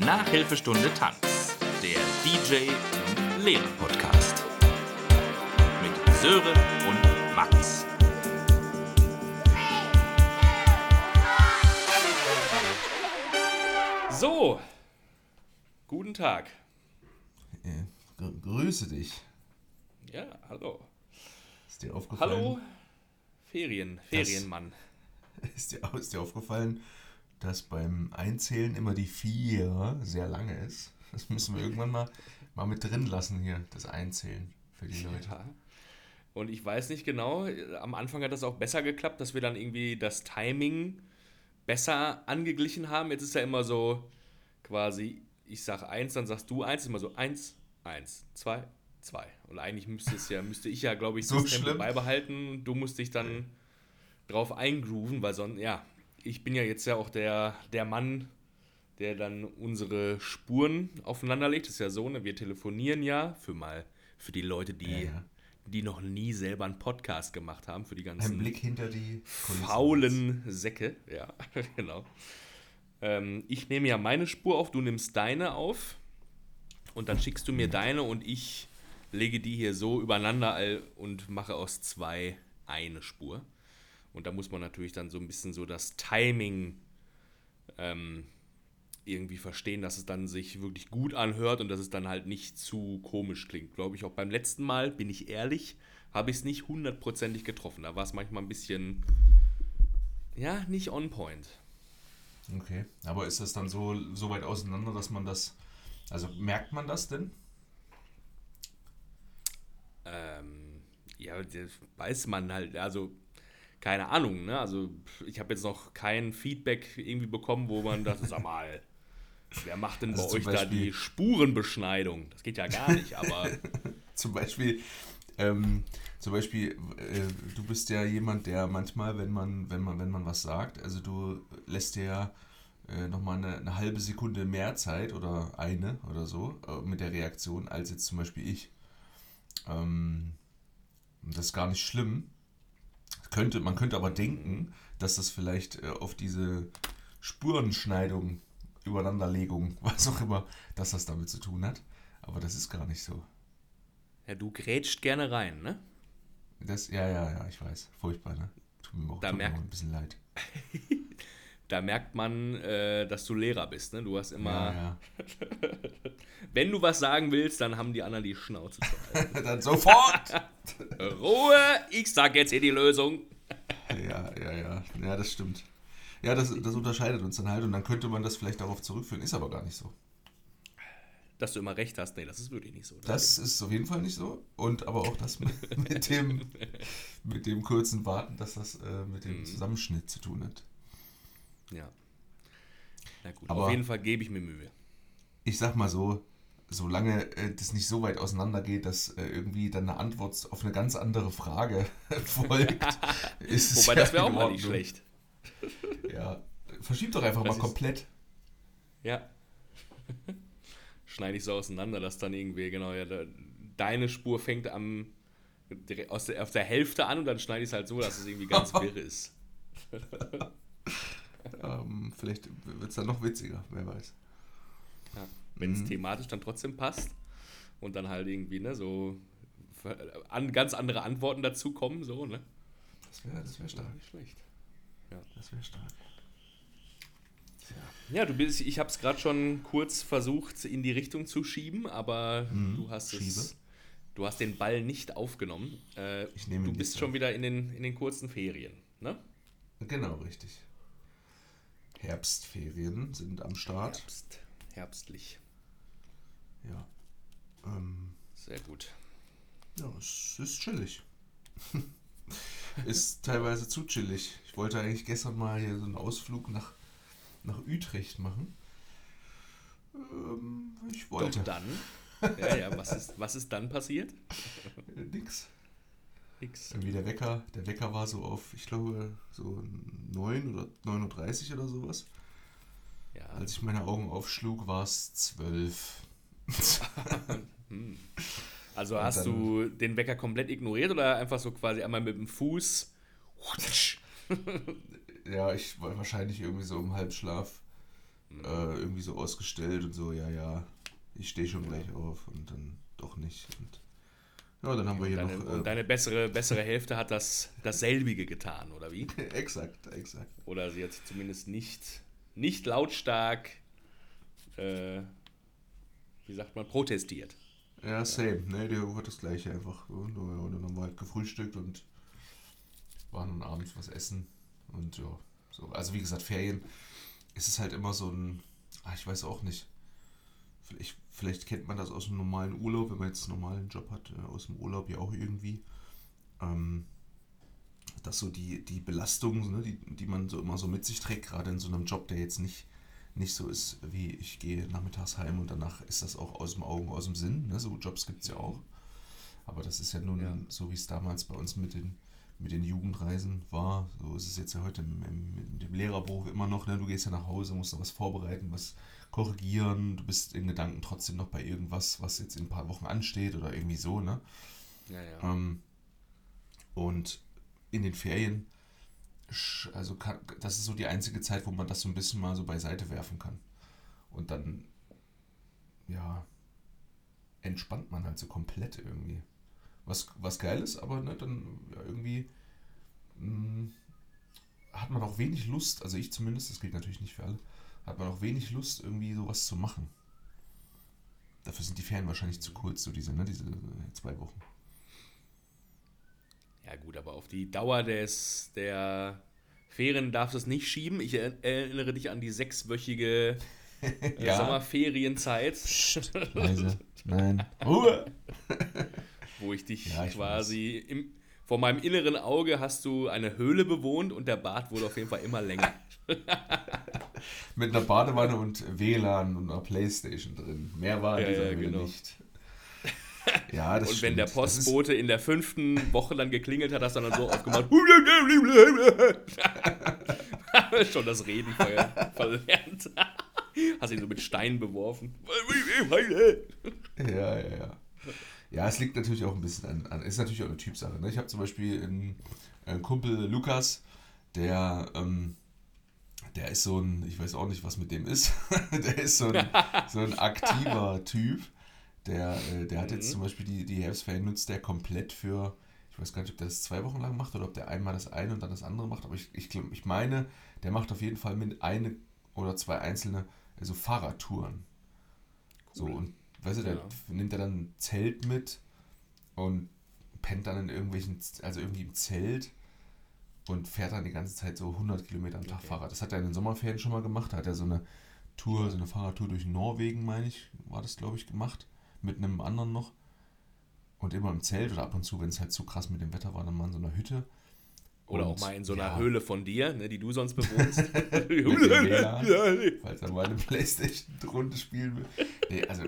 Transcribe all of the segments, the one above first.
Nachhilfestunde Tanz, der DJ und Lehrer Podcast. Mit Sören und Max. So, guten Tag. Äh, gr grüße dich. Ja, hallo. Ist dir aufgefallen? Hallo, Ferien, Ferienmann. Ist dir, ist dir aufgefallen, dass beim Einzählen immer die 4 sehr lange ist? Das müssen wir irgendwann mal, mal mit drin lassen hier, das Einzählen für die Leute. Ja. Und ich weiß nicht genau, am Anfang hat das auch besser geklappt, dass wir dann irgendwie das Timing besser angeglichen haben. Jetzt ist ja immer so quasi, ich sag eins, dann sagst du eins, immer so eins, eins, zwei, zwei. Und eigentlich müsste es ja, müsste ich ja, glaube ich, So das Tempo beibehalten. Du musst dich dann drauf eingrooven, weil sonst, ja, ich bin ja jetzt ja auch der, der Mann, der dann unsere Spuren aufeinander legt. Das ist ja so, ne? Wir telefonieren ja für mal, für die Leute, die, Ja, die noch nie selber einen Podcast gemacht haben, für die Ein ganzen Blick hinter die Kulissen. faulen Säcke. Ja, genau. Ähm, ich nehme ja meine Spur auf, du nimmst deine auf und dann schickst du mir deine und ich lege die hier so übereinander all- und mache aus zwei eine Spur. Und da muss man natürlich dann so ein bisschen so das Timing ähm, irgendwie verstehen, dass es dann sich wirklich gut anhört und dass es dann halt nicht zu komisch klingt. Glaube ich auch beim letzten Mal, bin ich ehrlich, habe ich es nicht hundertprozentig getroffen. Da war es manchmal ein bisschen, ja, nicht on point. Okay, aber ist das dann so, so weit auseinander, dass man das, also merkt man das denn? Ähm, ja, das weiß man halt, also keine Ahnung, ne? Also ich habe jetzt noch kein Feedback irgendwie bekommen, wo man das sag mal, wer macht denn Also bei euch da Beispiel- die Spurenbeschneidung? Das geht ja gar nicht, aber Zum Beispiel, ähm, zum Beispiel, äh, du bist ja jemand, der manchmal, wenn man, wenn man, wenn man was sagt, also du lässt dir ja äh, nochmal eine, eine halbe Sekunde mehr Zeit oder eine oder so äh, mit der Reaktion als jetzt zum Beispiel ich. Ähm, das ist gar nicht schlimm. Könnte, man könnte aber denken, dass das vielleicht äh, auf diese Spurenschneidung, Übereinanderlegung, was auch immer, dass das damit zu tun hat. Aber das ist gar nicht so. ja, du grätscht gerne rein, ne? Das, ja, ja, ja, ich weiß. Furchtbar, ne? Tut mir auch, Da tut mir auch ein bisschen leid. Da merkt man, äh, dass du Lehrer bist, ne? Du hast immer, Ja, ja. wenn du was sagen willst, dann haben die anderen die Schnauze zu. Dann sofort! Ruhe, ich sag jetzt hier die Lösung. ja, ja, ja. Ja, das stimmt. Ja, das, das unterscheidet uns dann halt und dann könnte man das vielleicht darauf zurückführen. Ist aber gar nicht so. Dass du immer recht hast, nee, das ist wirklich nicht so. Das ist auf jeden Fall nicht so. Und aber auch das mit, mit, dem, mit dem kurzen Warten, dass das äh, mit Mhm. dem Zusammenschnitt zu tun hat. Ja. Na gut, Aber- auf jeden Fall gebe ich mir Mühe. Ich sag mal so, solange äh, das nicht so weit auseinander geht, dass äh, irgendwie dann eine Antwort auf eine ganz andere Frage folgt, ist es Wobei, ja das wäre auch mal nicht schlecht. Ja, verschieb doch einfach Das mal komplett. Ja. Schneide ich so auseinander, dass dann irgendwie, genau, ja, da, deine Spur fängt am aus der, auf der Hälfte an und dann schneide ich es halt so, dass es irgendwie ganz wirr ist. Ähm, vielleicht wird es dann noch witziger, wer weiß. Ja. Wenn es Mhm. thematisch dann trotzdem passt und dann halt irgendwie, ne, so an, ganz andere Antworten dazu kommen, so, ne? Das wäre das wär stark. Nicht schlecht. Das wäre stark. Ja, du bist, ich habe es gerade schon kurz versucht in die Richtung zu schieben, aber Mhm, du hast es, schiebe. du hast den Ball nicht aufgenommen. Äh, Ich nehme du bist schon auf. wieder in den, in den kurzen Ferien, ne? Genau, richtig. Herbstferien sind am Start. Herbst, herbstlich. Ja. Ähm, Sehr gut. ja, es ist chillig. ist teilweise zu chillig. Ich wollte eigentlich gestern mal hier so einen Ausflug nach, nach Utrecht machen. Ähm, ich wollte. Doch dann. Ja, ja, was ist, was ist dann passiert? Nix. Nix. Irgendwie der Wecker, der Wecker war so auf, ich glaube, so 9 oder 9.30 Uhr oder sowas. Ja, Als ich meine Augen aufschlug, war es 12. hm. Also Und hast du den Wecker komplett ignoriert oder einfach so quasi einmal mit dem Fuß? ja, ich war wahrscheinlich irgendwie so im Halbschlaf äh, irgendwie so ausgestellt und so, ja, ja, ich stehe schon gleich auf und dann doch nicht. Und ja, dann haben wir hier Deine, noch. und Äh, deine bessere, bessere Hälfte hat das dasselbige getan, oder wie? exakt, exakt. Oder sie hat zumindest nicht, nicht lautstark, äh, wie sagt man, protestiert. Ja, same. Ne, der hat das gleiche einfach. Und, und dann haben wir halt gefrühstückt und waren dann abends was essen. Und ja, so. Also wie gesagt, Ferien ist es halt immer so ein, ah, ich weiß auch nicht. Vielleicht, vielleicht kennt man das aus dem normalen Urlaub, wenn man jetzt einen normalen Job hat, äh, aus dem Urlaub ja auch irgendwie. Ähm, dass so die, die Belastung, ne, die, die man so immer so mit sich trägt, gerade in so einem Job, der jetzt nicht, nicht so ist, wie ich gehe nachmittags heim und danach ist das auch aus dem Augen, aus dem Sinn. Ne? So Jobs gibt es ja auch. Aber das ist ja nun Ja. so, wie es damals bei uns mit den, mit den Jugendreisen war. So ist es jetzt ja heute im, im, mit dem Lehrerberuf immer noch. Ne? Du gehst ja nach Hause, musst noch was vorbereiten, was korrigieren. Du bist in Gedanken trotzdem noch bei irgendwas, was jetzt in ein paar Wochen ansteht oder irgendwie so. Ne? Ja, ja. Ähm, und in den Ferien, also kann, das ist so die einzige Zeit, wo man das so ein bisschen mal so beiseite werfen kann. Und dann, ja, entspannt man halt so komplett irgendwie. Was, was geil ist, aber ne, dann ja, irgendwie mh, hat man auch wenig Lust, also ich zumindest, das gilt natürlich nicht für alle, hat man auch wenig Lust, irgendwie sowas zu machen. Dafür sind die Ferien wahrscheinlich zu kurz, so diese, ne, diese äh, zwei Wochen. Ja gut, aber auf die Dauer des, der Ferien darfst du es nicht schieben. Ich er- erinnere dich an die sechswöchige äh, Ja. Sommerferienzeit, Leise. Nein. Ruhe! wo ich dich Ja, ich quasi im, vor meinem inneren Auge hast du eine Höhle bewohnt und der Bart wurde auf jeden Fall immer länger. Mit einer Badewanne und WLAN und einer Playstation drin. Mehr war in Ja, dieser ja, Höhle genau. nicht. Ja, das und wenn der stimmt. Das ist- Postbote in der fünften Woche dann geklingelt hat, hast du dann so aufgemacht. Schon das Reden ver verlernt. Hast ihn so mit Steinen beworfen. Ja, ja, ja. Ja, es liegt natürlich auch ein bisschen an, an ist natürlich auch eine Typsache. Ne? Ich habe zum Beispiel einen, einen Kumpel Lukas, der, ähm, der ist so ein, ich weiß auch nicht, was mit dem ist, der ist so ein, so ein aktiver Typ. Der, äh, der hat jetzt Mhm. zum Beispiel die, die Herbstferien nutzt der komplett für, ich weiß gar nicht, ob der das zwei Wochen lang macht oder ob der einmal das eine und dann das andere macht, aber ich, ich, ich meine, der macht auf jeden Fall mit eine oder zwei einzelne also Fahrradtouren. So, Cool. und weißt du, der Ja. nimmt er dann ein Zelt mit und pennt dann in irgendwelchen, also irgendwie im Zelt und fährt dann die ganze Zeit so 100 Kilometer am Tag Okay. Fahrrad. Das hat er in den Sommerferien schon mal gemacht. Da hat er so eine Tour, so eine Fahrradtour durch Norwegen, meine ich, war das, glaube ich, gemacht. Mit einem anderen noch. Und immer im Zelt oder ab und zu, wenn es halt zu krass mit dem Wetter war, dann mal in so einer Hütte. Oder Und, auch mal in so einer ja, Höhle von dir, ne, die du sonst bewohnst. WLAN. falls er mal eine Playstation-Runde spielen will. Nee, also,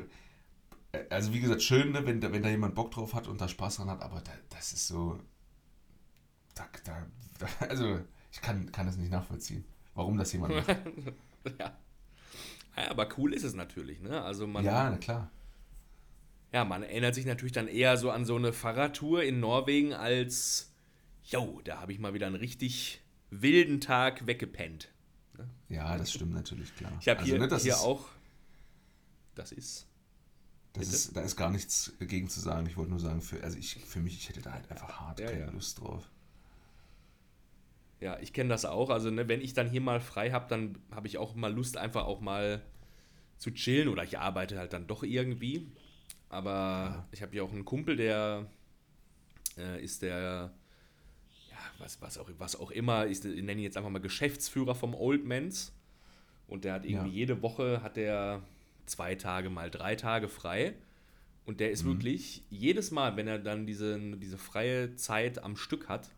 also wie gesagt, schön, ne, wenn, da, wenn da jemand Bock drauf hat und da Spaß dran hat, aber da, das ist so. Da, da, da, also, ich kann, kann das nicht nachvollziehen, warum das jemand macht. ja. ja. Aber cool ist es natürlich, ne? Also man, ja, na klar. ja, man erinnert sich natürlich dann eher so an so eine Fahrradtour in Norwegen als, yo, da habe ich mal wieder einen richtig wilden Tag weggepennt. Ja, das stimmt natürlich, klar. Ich habe Also, hier, ne, das hier ist, auch, das ist? Ist, da ist gar nichts dagegen zu sagen. Ich wollte nur sagen, für, also ich, für mich, ich hätte da halt einfach hart Ja, keine ja. Lust drauf. ja, ich kenne das auch. Also, ne, wenn ich dann hier mal frei habe, dann habe ich auch mal Lust, einfach auch mal zu chillen oder ich arbeite halt dann doch irgendwie. Aber ich habe hier auch einen Kumpel, der äh, ist der, ja, was, was, auch, was auch immer, ist, ich nenne ihn jetzt einfach mal Geschäftsführer vom Old Mans. Und der hat irgendwie Ja. jede Woche hat der zwei Tage mal drei Tage frei. Und der ist wirklich jedes Mal, wenn er dann diese, diese freie Zeit am Stück hat,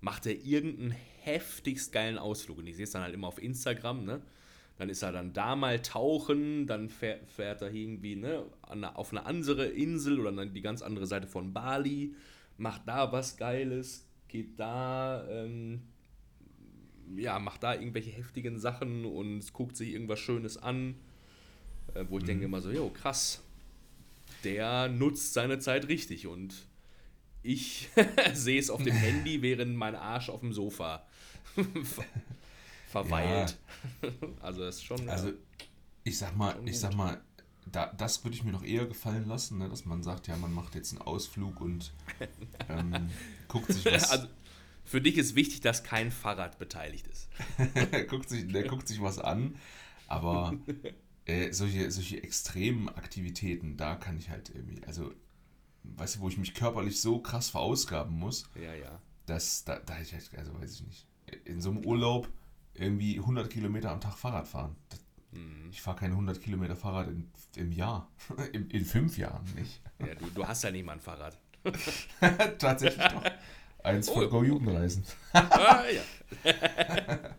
macht er irgendeinen heftigst geilen Ausflug. Und ich sehe es dann halt immer auf Instagram, ne? Dann ist er dann da mal tauchen, dann fährt, fährt er irgendwie ne, auf eine andere Insel oder an die ganz andere Seite von Bali, macht da was Geiles, geht da, ähm, ja, macht da irgendwelche heftigen Sachen und guckt sich irgendwas Schönes an, wo ich denke immer so, jo, krass, der nutzt seine Zeit richtig und ich sehe es auf dem Handy, während mein Arsch auf dem Sofa ver- verweilt. Also das ist schon. Also, ja. Ich sag mal, ich sag mal, da, das würde ich mir noch eher gefallen lassen, ne? dass man sagt, ja, man macht jetzt einen Ausflug und ähm, guckt sich was. Also, für dich ist wichtig, dass kein Fahrrad beteiligt ist. guckt sich, der guckt sich was an, aber äh, solche, solche extremen Aktivitäten, da kann ich halt irgendwie, also, weißt du, wo ich mich körperlich so krass verausgaben muss, Ja, ja. dass da, da ich halt, also weiß ich nicht, in so einem Urlaub irgendwie 100 Kilometer am Tag Fahrrad fahren. Das, Mhm. ich fahre keine 100 Kilometer Fahrrad in, im Jahr, in, in fünf Jahren nicht. ja du, du hast ja nicht mal ein Fahrrad. Tatsächlich doch. Eins von Oh. Go Jugendreisen. ah, ja.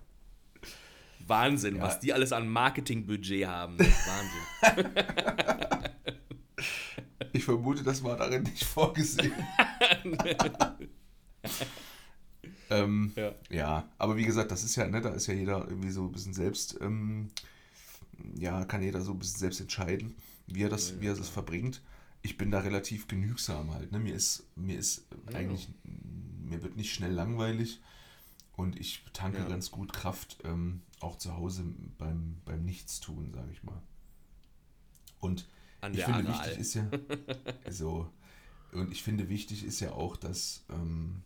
Wahnsinn, Ja. was die alles an Marketingbudget haben. Wahnsinn. Ich vermute, das war darin nicht vorgesehen. ähm, Ja. ja. aber wie gesagt, das ist ja, ne, da ist ja jeder irgendwie so ein bisschen selbst, ähm, ja, kann jeder so ein bisschen selbst entscheiden, wie er das, Ja, wie er das verbringt. Ich bin da relativ genügsam halt. Ne? Mir ist, mir ist eigentlich, mir wird nicht schnell langweilig und ich tanke ganz gut Kraft ähm, auch zu Hause beim, beim Nichtstun, sage ich mal. Und An ich finde, Aral. wichtig ist ja so. Und ich finde, wichtig ist ja auch, dass, ähm,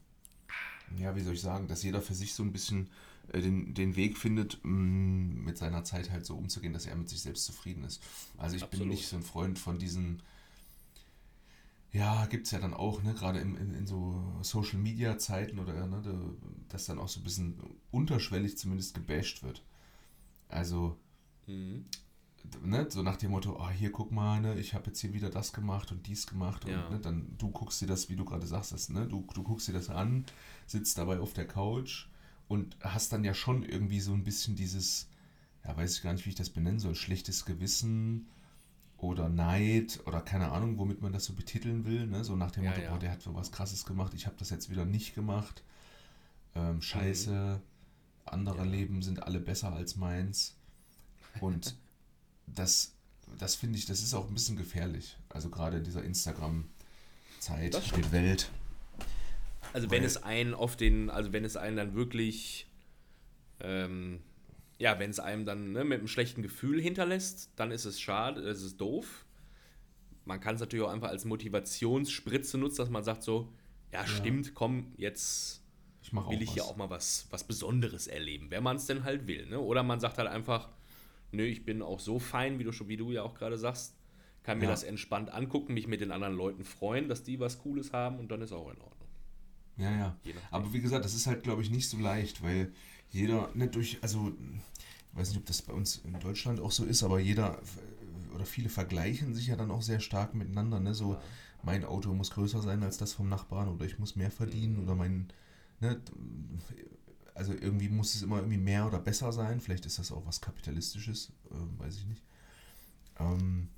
ja, wie soll ich sagen, dass jeder für sich so ein bisschen äh, den, den Weg findet, mh, mit seiner Zeit halt so umzugehen, dass er mit sich selbst zufrieden ist. Also ich bin Absolut. nicht so ein Freund von diesen, ja, gibt es ja dann auch, ne, gerade in, in, in so Social Media Zeiten oder ne, da, dass dann auch so ein bisschen unterschwellig zumindest gebasht wird. Also, Mhm. ne, so nach dem Motto, ah, hier guck mal, ne, ich habe jetzt hier wieder das gemacht und dies gemacht und Ja. ne, dann du guckst dir das, wie du gerade sagst, das, ne, du, du guckst dir das an, sitzt dabei auf der Couch und hast dann ja schon irgendwie so ein bisschen dieses, ja, weiß ich gar nicht, wie ich das benennen soll, schlechtes Gewissen oder Neid oder keine Ahnung, womit man das so betiteln will, ne, so nach dem Ja, Motto, ja. boah, der hat so was krasses gemacht, ich habe das jetzt wieder nicht gemacht, ähm, scheiße, andere Ja. Leben sind alle besser als meins und das, das finde ich, das ist auch ein bisschen gefährlich. Also gerade in dieser Instagram-Zeit und Welt. Also wenn Weil- es einen auf den, also wenn es einen dann wirklich, ähm, ja, wenn es einem dann ne, mit einem schlechten Gefühl hinterlässt, dann ist es schade, das ist doof. Man kann es natürlich auch einfach als Motivationsspritze nutzen, dass man sagt so, ja, stimmt, komm, jetzt Ich auch will ich was. hier auch mal was, was Besonderes erleben, wenn man es denn halt will. Ne? Oder man sagt halt einfach, nö, ich bin auch so fein, wie du, schon- wie du ja auch gerade sagst, kann mir Ja. das entspannt angucken, mich mit den anderen Leuten freuen, dass die was Cooles haben und dann ist auch in Ordnung. Ja, ja. Aber wie gesagt, das ist halt, glaube ich, nicht so leicht, weil jeder, nicht durch, also, ich weiß nicht, ob das bei uns in Deutschland auch so ist, aber jeder oder viele vergleichen sich ja dann auch sehr stark miteinander, ne? So, Ja. mein Auto muss größer sein als das vom Nachbarn oder ich muss mehr verdienen Mhm. oder mein, ne? Also irgendwie muss es immer irgendwie mehr oder besser sein. Vielleicht ist das auch was Kapitalistisches, äh, weiß ich nicht. Ähm,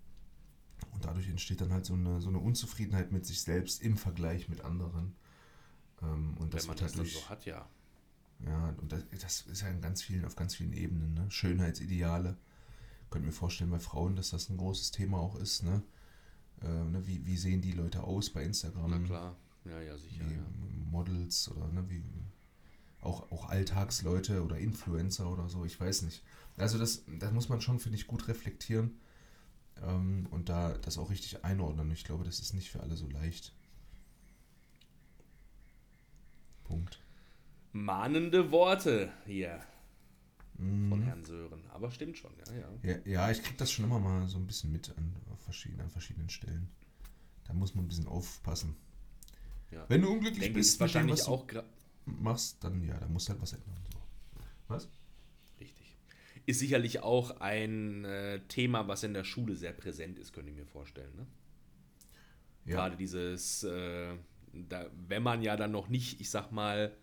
und dadurch entsteht dann halt so eine, so eine Unzufriedenheit mit sich selbst im Vergleich mit anderen. Ähm, und das wenn man wird das halt dann durch, so hat, ja. ja, und das, das ist ja in ganz vielen, auf ganz vielen Ebenen, ne? Schönheitsideale. Könnt mir vorstellen bei Frauen, dass das ein großes Thema auch ist, ne? Äh, ne? Wie, wie sehen die Leute aus bei Instagram? Na klar. Ja, ja, sicher. wie Ja. Models oder ne, wie auch, auch Alltagsleute oder Influencer oder so, ich weiß nicht. Also das, das muss man schon, finde ich, gut reflektieren ähm, und da das auch richtig einordnen. Ich glaube, das ist nicht für alle so leicht. Punkt. Mahnende Worte hier von Mhm. Herrn Sören. Aber stimmt schon, ja, ja. Ja, ja, ich kriege das schon immer mal so ein bisschen mit an, verschiedenen, an verschiedenen Stellen. Da muss man ein bisschen aufpassen. Ja. Wenn du unglücklich Denke bist ist mit dem, wahrscheinlich was auch machst, dann ja, da musst du halt was ändern. So. Was? richtig. Ist sicherlich auch ein äh, Thema, was in der Schule sehr präsent ist, könnte ich mir vorstellen. Ne? Ja. Gerade dieses, äh, da, wenn man ja dann noch nicht, ich sag mal,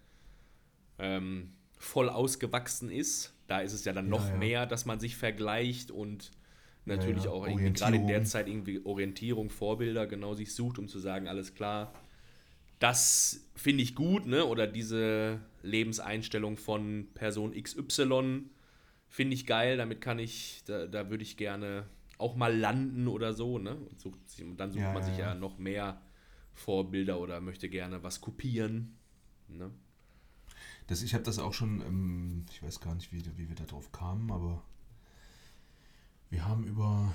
ähm, voll ausgewachsen ist, da ist es ja dann Ja, noch ja. mehr, dass man sich vergleicht und natürlich ja. auch irgendwie gerade in der. Zeit irgendwie Orientierung, Vorbilder genau sich sucht, um zu sagen, alles klar, das finde ich gut, ne? Oder diese Lebenseinstellung von Person XY finde ich geil, damit kann ich, da, da würde ich gerne auch mal landen oder so, ne? Und, sucht sich, und dann sucht Ja, man ja, sich ja ja. noch mehr Vorbilder oder möchte gerne was kopieren. Ne? Das, ich habe das auch schon, ähm, ich weiß gar nicht, wie, wie wir da drauf kamen, aber wir haben über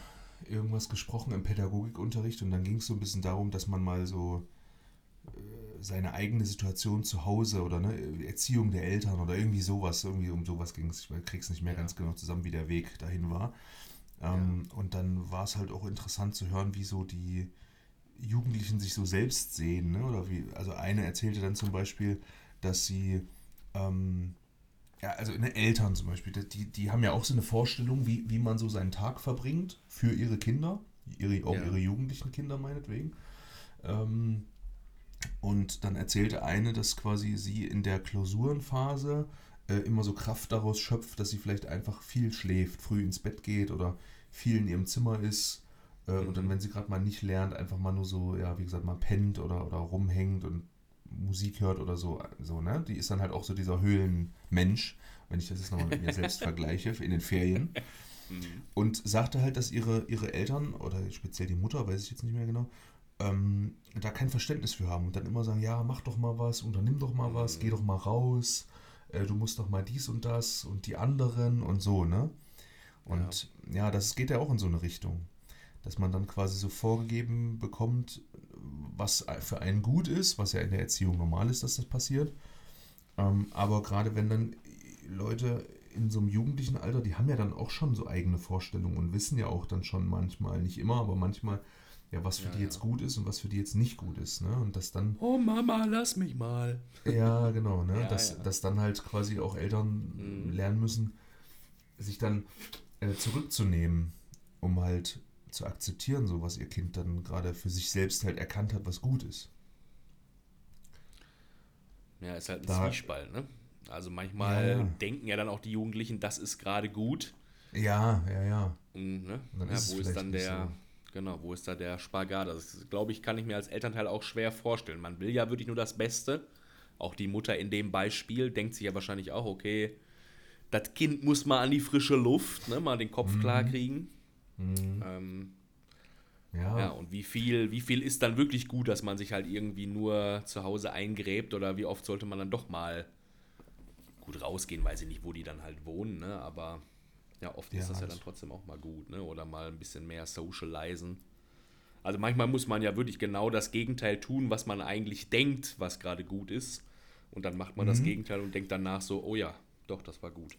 irgendwas gesprochen im Pädagogikunterricht und dann ging es so ein bisschen darum, dass man mal so seine eigene Situation zu Hause oder ne, Erziehung der Eltern oder irgendwie sowas, irgendwie um sowas ging es, ich krieg's nicht mehr Ja. ganz genau zusammen, wie der Weg dahin war. Ähm, Und dann war es halt auch interessant zu hören, wie so die Jugendlichen sich so selbst sehen. Ne? Oder wie, also eine erzählte dann zum Beispiel, dass sie, ähm, ja, also ne, Eltern zum Beispiel, die, die haben ja auch so eine Vorstellung, wie, wie man so seinen Tag verbringt für ihre Kinder, ihre, auch Ja. ihre jugendlichen Kinder meinetwegen. Ähm, und dann erzählte eine, dass quasi sie in der Klausurenphase äh, immer so Kraft daraus schöpft, dass sie vielleicht einfach viel schläft, früh ins Bett geht oder viel in ihrem Zimmer ist. Äh, Und dann, wenn sie gerade mal nicht lernt, einfach mal nur so, ja, wie gesagt, mal pennt oder, oder rumhängt und Musik hört oder so, so, ne? Die ist dann halt auch so dieser Höhlenmensch, wenn ich das jetzt nochmal mit mir selbst vergleiche, in den Ferien. Und sagte halt, dass ihre, ihre Eltern, oder speziell die Mutter, weiß ich jetzt nicht mehr genau, ähm, da kein Verständnis für haben und dann immer sagen, ja, mach doch mal was, unternimm doch mal was, geh doch mal raus, äh, du musst doch mal dies und das und die anderen und so, ne? Und ja. das geht ja auch in so eine Richtung, dass man dann quasi so vorgegeben bekommt, was für einen gut ist, was ja in der Erziehung normal ist, dass das passiert. Ähm, aber gerade wenn dann Leute in so einem jugendlichen Alter, die haben ja dann auch schon so eigene Vorstellungen und wissen ja auch dann schon manchmal, nicht immer, aber manchmal, ja, was für Ja, die jetzt ja. gut ist und was für die jetzt nicht gut ist. Ne? Und das dann, Oh Mama, lass mich mal. ja, genau, ne? Ja, dass, ja. dass dann halt quasi auch Eltern Mhm. lernen müssen, sich dann äh, zurückzunehmen, um halt zu akzeptieren, so was ihr Kind dann gerade für sich selbst halt erkannt hat, was gut ist. Ja, ist halt ein Da- Zwiespalt, ne? Also manchmal Ja, ja. denken ja dann auch die Jugendlichen, das ist gerade gut. Ja, ja, ja. Und, ne? Und dann ja, ist es wo ist dann der, so. Genau, wo ist da der Spagat? Das glaube ich, kann ich mir als Elternteil auch schwer vorstellen. Man will ja wirklich nur das Beste. Auch die Mutter in dem Beispiel denkt sich ja wahrscheinlich auch, okay, das Kind muss mal an die frische Luft, ne, mal den Kopf klar kriegen. Mhm. Ähm, Ja, ja, und wie viel, wie viel ist dann wirklich gut, dass man sich halt irgendwie nur zu Hause eingräbt oder wie oft sollte man dann doch mal gut rausgehen, weiß ich nicht, wo die dann halt wohnen, ne? Aber ja, oft Ja, ist das ja das- dann trotzdem auch mal gut, ne? Oder mal ein bisschen mehr socialisen. Also manchmal muss man ja wirklich genau das Gegenteil tun, was man eigentlich denkt, was gerade gut ist. Und dann macht man das Mhm. Gegenteil und denkt danach so, oh ja, doch, das war gut.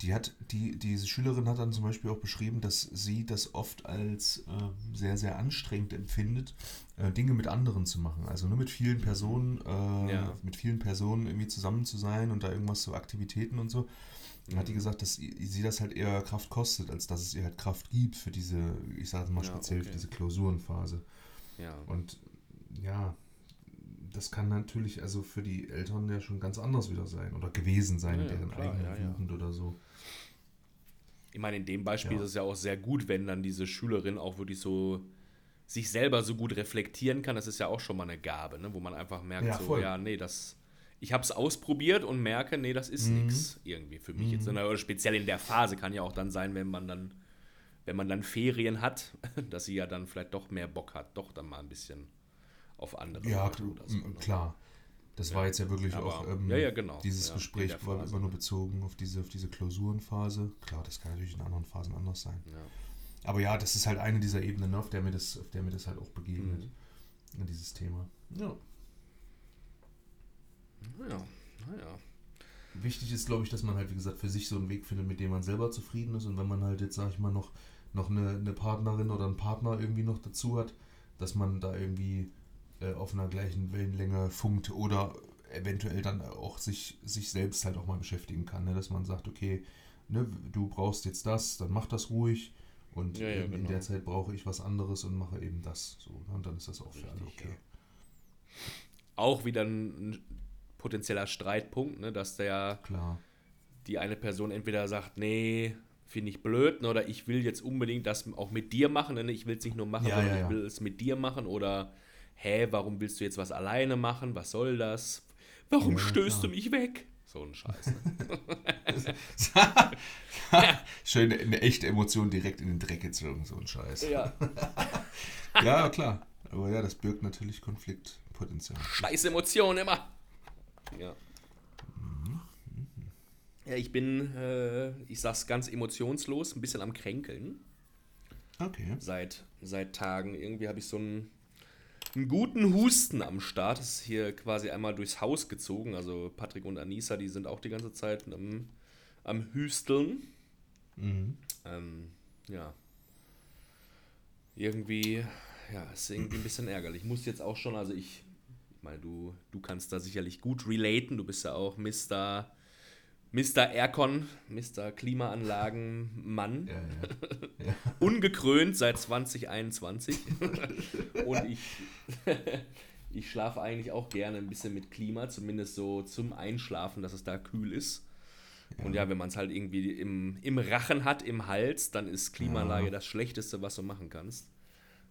Die hat, die, diese Schülerin hat dann zum Beispiel auch beschrieben, dass sie das oft als äh, sehr, sehr anstrengend empfindet, äh, Dinge mit anderen zu machen. Also nur mit vielen Personen, äh, Ja. mit vielen Personen irgendwie zusammen zu sein und da irgendwas so Aktivitäten und so. Dann hat die gesagt, dass sie das halt eher Kraft kostet, als dass es ihr halt Kraft gibt für diese, ich sage mal Ja, speziell für okay. diese Klausurenphase. Ja. Und ja, das kann natürlich also für die Eltern ja schon ganz anders wieder sein oder gewesen sein Ja, in deren klar, eigener ja. Jugend oder so. Ich meine, in dem Beispiel ist es ja auch sehr gut, wenn dann diese Schülerin auch wirklich so sich selber so gut reflektieren kann. Das ist ja auch schon mal eine Gabe, ne? wo man einfach merkt, so, voll. ja, nee, das. Ich habe es ausprobiert und merke, nee, das ist Mhm. nichts irgendwie für mich jetzt. Oder speziell in der Phase kann ja auch dann sein, wenn man dann, wenn man dann Ferien hat, dass sie ja dann vielleicht doch mehr Bock hat, doch dann mal ein bisschen auf andere Ja, so, ne? klar. Das war jetzt ja wirklich Aber- auch ähm, ja, ja, genau. dieses Ja, Gespräch war Phase. immer nur bezogen auf diese, auf diese Klausurenphase. Klar, das kann natürlich in anderen Phasen anders sein. Ja. Aber ja, das ist halt eine dieser Ebenen, ne, auf der mir das, auf der mir das halt auch begegnet. Mhm. Dieses Thema. Ja. Naja, naja. Wichtig ist, glaube ich, dass man halt, wie gesagt, für sich so einen Weg findet, mit dem man selber zufrieden ist. Und wenn man halt jetzt, sag ich mal, noch, noch eine, eine Partnerin oder einen Partner irgendwie noch dazu hat, dass man da irgendwie äh, auf einer gleichen Wellenlänge funkt oder eventuell dann auch sich, sich selbst halt auch mal beschäftigen kann. Ne? Dass man sagt, okay, ne, du brauchst jetzt das, dann mach das ruhig. Und Ja, ja, in genau. der Zeit brauche ich was anderes und mache eben das. So, ne? Und dann ist das auch für alle Richtig, okay. Auch wieder ein potenzieller Streitpunkt, ne, dass der Klar. die eine Person entweder sagt, nee, finde ich blöd, ne, oder ich will jetzt unbedingt das auch mit dir machen, ne, ich will es nicht nur machen, Ja, sondern ja, ja. ich will es mit dir machen, oder hä, warum willst du jetzt was alleine machen, was soll das? Warum stößt du mich weg? So ein Scheiß. Ne? Schön eine echte Emotion direkt in den Dreck gezogen, so ein Scheiß. ja, Ja, klar. Aber ja, das birgt natürlich Konfliktpotenzial. scheiß Emotionen immer. Ja. Ja, ich bin, äh, ich sag's ganz emotionslos, ein bisschen am Kränkeln. Okay. Seit, seit Tagen. Irgendwie habe ich so einen, einen guten Husten am Start. Das ist hier quasi einmal durchs Haus gezogen. Also Patrick und Anissa, die sind auch die ganze Zeit am, am Hüsteln. Mhm. Ähm, ja. Irgendwie, ja, ist irgendwie ein bisschen ärgerlich. Ich muss jetzt auch schon, also ich, meine, du, du kannst da sicherlich gut relaten. Du bist ja auch Mr. Mr. Aircon, Mr. Klimaanlagenmann. Ja, ja. ja. Ungekrönt seit 2021. Und ich, ich schlafe eigentlich auch gerne ein bisschen mit Klima, zumindest so zum Einschlafen, dass es da kühl ist. Und ja, wenn man es halt irgendwie im, im Rachen hat, im Hals, dann ist Klimaanlage das Schlechteste, was du machen kannst.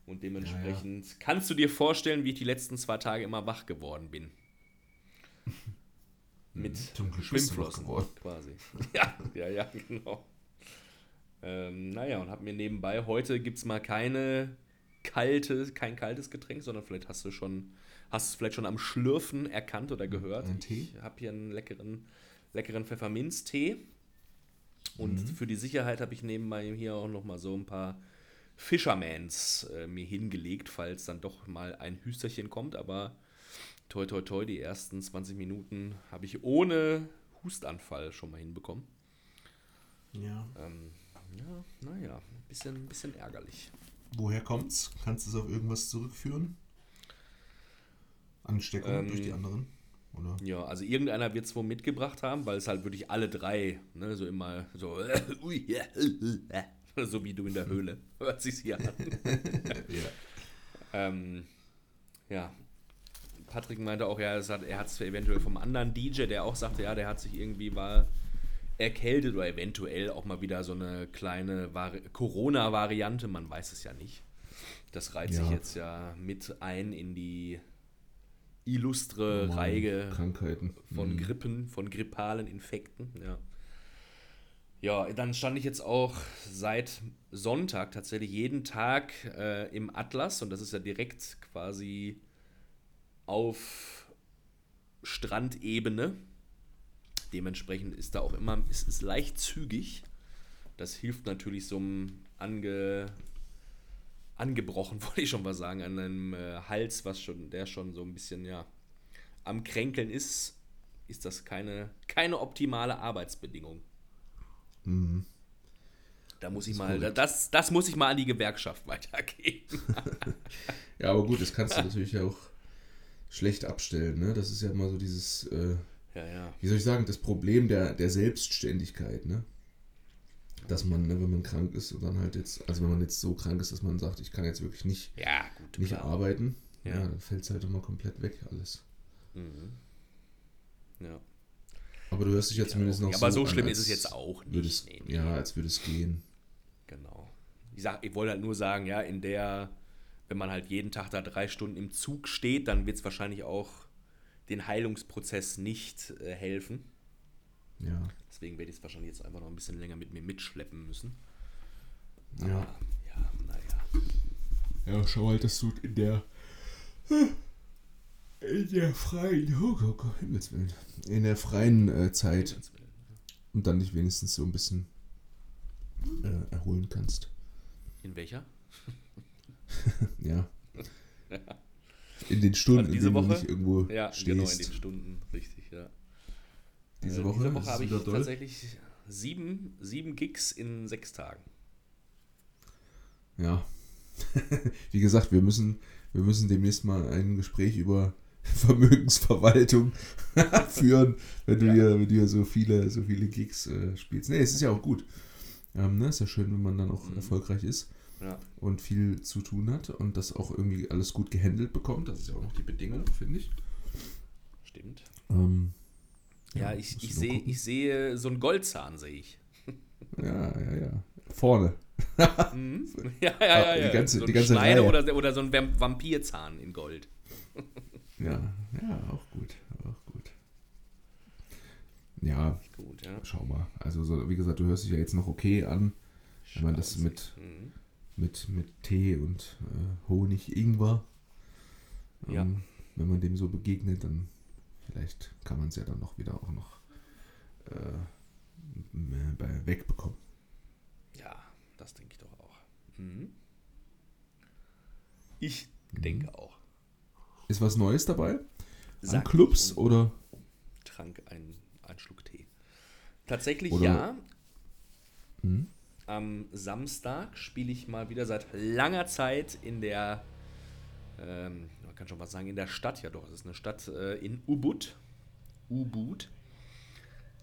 Und dementsprechend kannst du dir vorstellen, wie ich die letzten zwei Tage immer wach geworden bin. Mit Zum Glück Schwimmflossen geworden. quasi. Ja, ja, ja, genau. Ähm, naja, und hab mir nebenbei, heute gibt es mal keine kalte, kein kaltes Getränk, sondern vielleicht hast du schon, hast es vielleicht schon am Schlürfen erkannt oder gehört. Ein Tee? Ich habe hier einen leckeren, leckeren Pfefferminztee. Und Mhm. für die Sicherheit habe ich nebenbei hier auch noch mal so ein paar Fishermans äh, mir hingelegt, falls dann doch mal ein Hüsterchen kommt. Aber toi toi toi, die ersten 20 Minuten habe ich ohne Hustanfall schon mal hinbekommen. Ja. Ähm, ja, naja, ein bisschen, bisschen ärgerlich. Woher kommt's? Kannst du es auf irgendwas zurückführen? Ansteckung Ähm, durch die anderen? Oder? Ja, also irgendeiner wird es wohl mitgebracht haben, weil es halt wirklich alle drei, ne, so immer so, so wie du in der Höhle, hört sich's hier an. Ja. Ähm, ja, Patrick meinte auch, ja, hat, er hat es eventuell vom anderen DJ, der auch sagte, ja, der hat sich irgendwie war erkältet oder eventuell auch mal wieder so eine kleine Vari Corona-Variante, man weiß es ja nicht. Das reiht sich Ja. jetzt ja mit ein in die illustre Normale Reihe Krankheiten. von Mhm. Grippen, von grippalen Infekten, ja. Ja, dann stand ich jetzt auch seit Sonntag tatsächlich jeden Tag äh, im Atlas und das ist ja direkt quasi auf Strandebene. Dementsprechend ist da auch immer, es ist leicht zügig. Das hilft natürlich so einem ange, angebrochen, wollte ich schon mal sagen, an einem äh, Hals, was schon, der schon so ein bisschen, ja, am Kränkeln ist, ist das keine, keine optimale Arbeitsbedingung. Mhm. Da muss ich mal, das, das muss ich mal an die Gewerkschaft weitergeben. Ja, aber gut, das kannst du natürlich auch schlecht abstellen. Ne? Das ist ja immer so dieses, äh, Ja, ja. wie soll ich sagen, das Problem der, der Selbstständigkeit. Ne? Dass man, ne, wenn man krank ist und dann halt jetzt, also wenn man jetzt so krank ist, dass man sagt, ich kann jetzt wirklich nicht, Ja, gut. nicht klar. arbeiten, Ja. ja. dann fällt es halt immer komplett weg alles. Mhm. Ja. Aber du hörst dich ja Ja, zumindest noch aber so an, schlimm ist als es jetzt auch nicht. Würde es, Nee, nee. Ja, als würde es gehen. Genau. Ich, sag, ich wollte halt nur sagen, ja, in der, wenn man halt jeden Tag da drei Stunden im Zug steht, dann wird es wahrscheinlich auch den Heilungsprozess nicht äh, helfen. Ja. Deswegen werde ich es wahrscheinlich jetzt einfach noch ein bisschen länger mit mir mitschleppen müssen. Ja. Ja, naja. Ja, schau halt, dass du in der in der freien oh Gott, Gott, Himmels Willen, in der freien äh, Zeit und dann dich wenigstens so ein bisschen äh, erholen kannst. In welcher? Ja. In den Stunden, Also diese in denen Woche? du nicht irgendwo Ja, stehst. genau, in den Stunden, richtig, ja. Diese Äh, Woche, diese Woche habe ich tatsächlich sieben, sieben Gigs in sechs Tagen. Ja. Wie gesagt, wir müssen, wir müssen demnächst mal ein Gespräch über Vermögensverwaltung führen, wenn du, Ja. hier, wenn du hier so viele, so viele Gigs äh, spielst. Nee, es ist ja auch gut. Ähm, ne? Ist ja schön, wenn man dann auch Mhm. erfolgreich ist Ja. und viel zu tun hat und das auch irgendwie alles gut gehandelt bekommt. Das ist ja auch noch die Bedingung, finde ich. Stimmt. Ähm, Ja, musst ich, ich, gucken. ich sehe so einen Goldzahn, sehe ich. Ja, ja, ja. Vorne. Mhm. Ja, ja, ja. Ah, die ja. ganze- so die ganze Schneide Reihe. oder, oder so ein Vamp- Vampirzahn in Gold. Ja, ja, auch gut. Auch gut. Ja, Gut, ja. Schau mal. Also, so, wie gesagt, du hörst dich ja jetzt noch okay an, wenn man das mit, Mhm. mit, mit Tee und äh, Honig, Ingwer, ähm, Ja. wenn man dem so begegnet, dann vielleicht kann man es ja dann noch wieder auch noch äh, bei, wegbekommen. Ja, das denke ich doch auch. Mhm. denke auch. Ist was Neues dabei? An Clubs ich oder? trank einen, einen Schluck Tee. Tatsächlich Oder- ja. Hm? Am Samstag spiele ich mal wieder seit langer Zeit in der, ähm, man kann schon mal sagen, in der Stadt, ja doch, es ist eine Stadt äh, in Ubud. Ubud.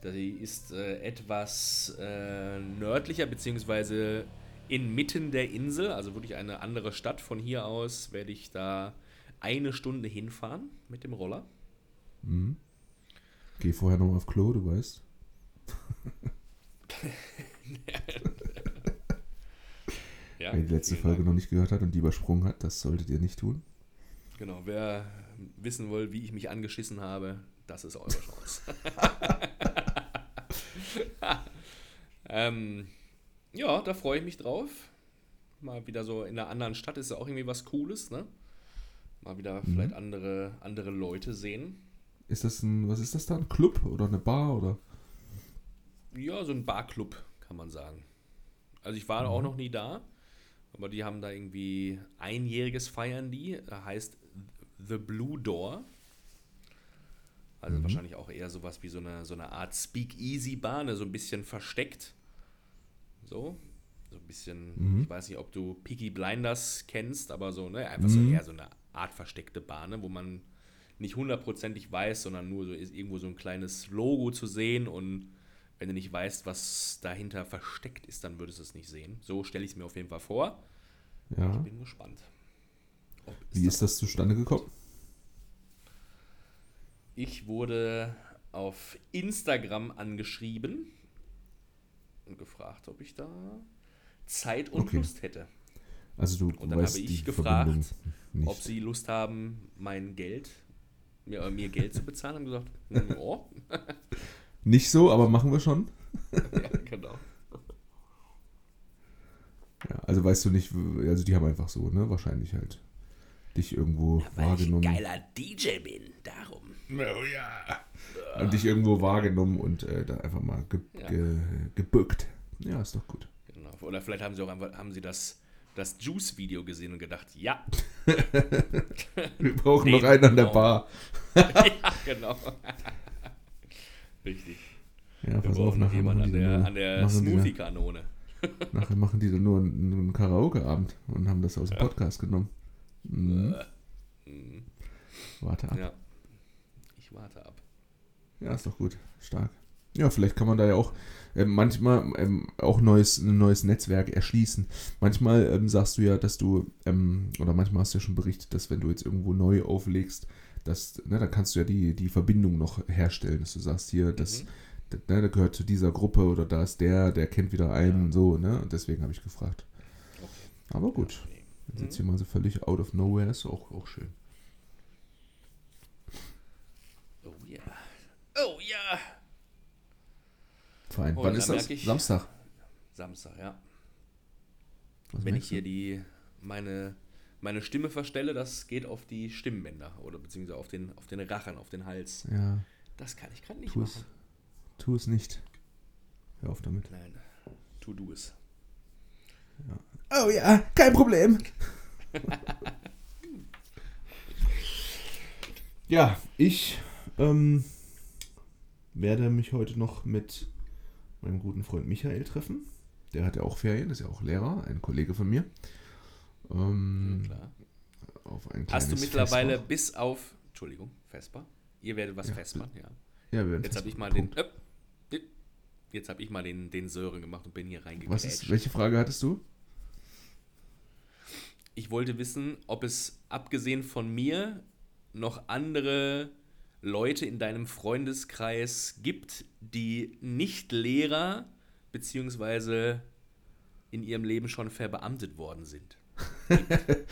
Die ist äh, etwas äh, nördlicher, beziehungsweise inmitten der Insel, also wirklich eine andere Stadt. Von hier aus werde ich da eine Stunde hinfahren mit dem Roller. Hm? Geh vorher noch mal auf Klo, du weißt. Ja, Wer die letzte Folge Dank. noch nicht gehört hat und die übersprungen hat, das solltet ihr nicht tun. Genau, wer wissen will, wie ich mich angeschissen habe, das ist eure Chance. ähm, ja, da freue ich mich drauf. Mal wieder so in einer anderen Stadt ist ja auch irgendwie was Cooles, ne? Mal wieder Mhm. vielleicht andere, andere Leute sehen. Ist das ein, was ist das da? Ein Club oder eine Bar oder? Ja, so ein Barclub, kann man sagen. Also ich war auch noch nie da, aber die haben da irgendwie einjähriges feiern die. Heißt The Blue Door. Also wahrscheinlich auch eher sowas wie so eine, so eine Art Speakeasy-Bar, ne, so ein bisschen versteckt. So. So ein bisschen, ich weiß nicht, ob du Peaky Blinders kennst, aber so, ne, einfach so eher so eine Art versteckte Bar, ne, wo man nicht hundertprozentig weiß, sondern nur so ist irgendwo so ein kleines Logo zu sehen und wenn du nicht weißt, was dahinter versteckt ist, dann würdest du es nicht sehen. So stelle ich es mir auf jeden Fall vor. Ja. Bin gespannt. Wie ist das zustande gekommen? Ich wurde auf Instagram angeschrieben und gefragt, ob ich da Zeit und Okay. Lust hätte. Also du Und dann weißt habe ich gefragt. Ob sie Lust haben, mein Geld, mir, äh, mir Geld zu bezahlen. Haben gesagt, "Hm, ja, nicht so, aber machen wir schon. ja, genau. Ja, also weißt du nicht, also die haben einfach so, ne? Wahrscheinlich halt dich irgendwo wahrgenommen. DJ bin, darum. Oh ja. Und dich irgendwo wahrgenommen und äh, da einfach mal ge Ja. ge gebückt. Ja, ist doch gut. Genau. Oder vielleicht haben sie auch einfach, haben sie das, das Juice-Video gesehen und gedacht, ja, Wir brauchen noch einen an der genau. Bar. ja, genau. Richtig. Ja, Wir pass auf, brauchen noch nachher machen jemanden an der, nur, an der Smoothie-Kanone. nachher machen die dann nur einen, einen Karaoke-Abend und haben das aus dem Podcast genommen. Mhm. Mhm. Warte ab. Ja. Ich warte ab. Ja, ist doch gut. Stark. Ja, vielleicht kann man da ja auch ähm, manchmal ähm, auch neues, ein neues Netzwerk erschließen. Manchmal ähm, sagst du ja, dass du, ähm, oder manchmal hast du ja schon berichtet, dass wenn du jetzt irgendwo neu auflegst, dass, ne, dann kannst du ja die, die Verbindung noch herstellen, dass du sagst, hier, das, Mhm. ne, der gehört zu dieser Gruppe oder da ist der, der kennt wieder einen, so, ne? Und deswegen habe ich gefragt. Okay. Aber gut. Nee. Jetzt jetzt hier mal so völlig out of nowhere, ist auch, auch schön. Oh ja. Oh ja. Fein. Oh, Wann ist das? ich- Samstag. Samstag, ja. Was Wenn ich hier die meine, meine Stimme verstelle, das geht auf die Stimmbänder oder beziehungsweise auf den, auf den Rachen, auf den Hals. Ja, Das kann ich gerade nicht tu es. machen. Tu es nicht. Hör auf damit. Nein. Tu du es. Oh ja, kein Problem. ja, ich ähm, werde mich heute noch mit meinem guten Freund Michael treffen. Der hat ja auch Ferien, ist ja auch Lehrer, ein Kollege von mir. Ähm, ein Hast du mittlerweile noch. bis auf. Entschuldigung, Vesper? Ihr werdet was Ja, Vespern, ja. Ja, wir werden Jetzt habe ich mal Punkt. den. Jetzt habe ich mal den, den Sören gemacht und bin hier ist, welche Frage hattest du? Ich wollte wissen, ob es abgesehen von mir noch andere Leute in deinem Freundeskreis gibt, die nicht Lehrer beziehungsweise in ihrem Leben schon verbeamtet worden sind.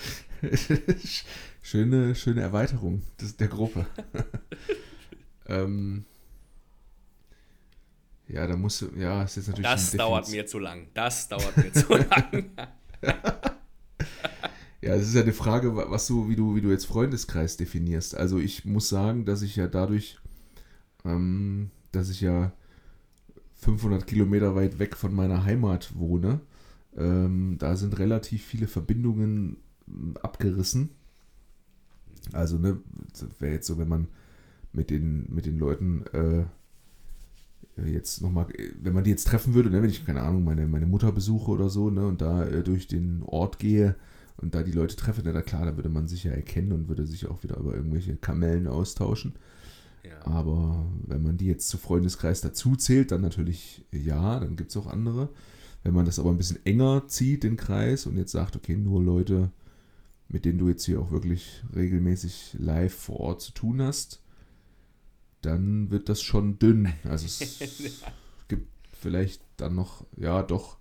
schöne, schöne Erweiterung des, der Gruppe. ähm, ja, da musst du, ja, ist jetzt natürlich Das dauert mir zu lang. Das dauert mir zu lang. Ja, es ist ja eine Frage, wa- was du, wie du, wie du jetzt Freundeskreis definierst. Also ich muss sagen, dass ich ja dadurch, ähm, dass ich ja 500 Kilometer weit weg von meiner Heimat wohne, ähm, da sind relativ viele Verbindungen m, abgerissen. Also, ne, wäre jetzt so, wenn man mit den, mit den Leuten äh, jetzt nochmal, wenn man die jetzt treffen würde, ne, wenn ich, keine Ahnung, meine, meine Mutter besuche oder so, ne, und da äh, durch den Ort gehe und da die Leute treffe, na klar, da würde man sich ja erkennen und würde sich auch wieder über irgendwelche Kamellen austauschen. Ja. Aber wenn man die jetzt zu Freundeskreis dazu zählt, dann natürlich ja, dann gibt es auch andere. Wenn man das aber ein bisschen enger zieht, den Kreis, und jetzt sagt, okay, nur Leute, mit denen du jetzt hier auch wirklich regelmäßig live vor Ort zu tun hast, dann wird das schon dünn. Also es gibt vielleicht dann noch, ja doch,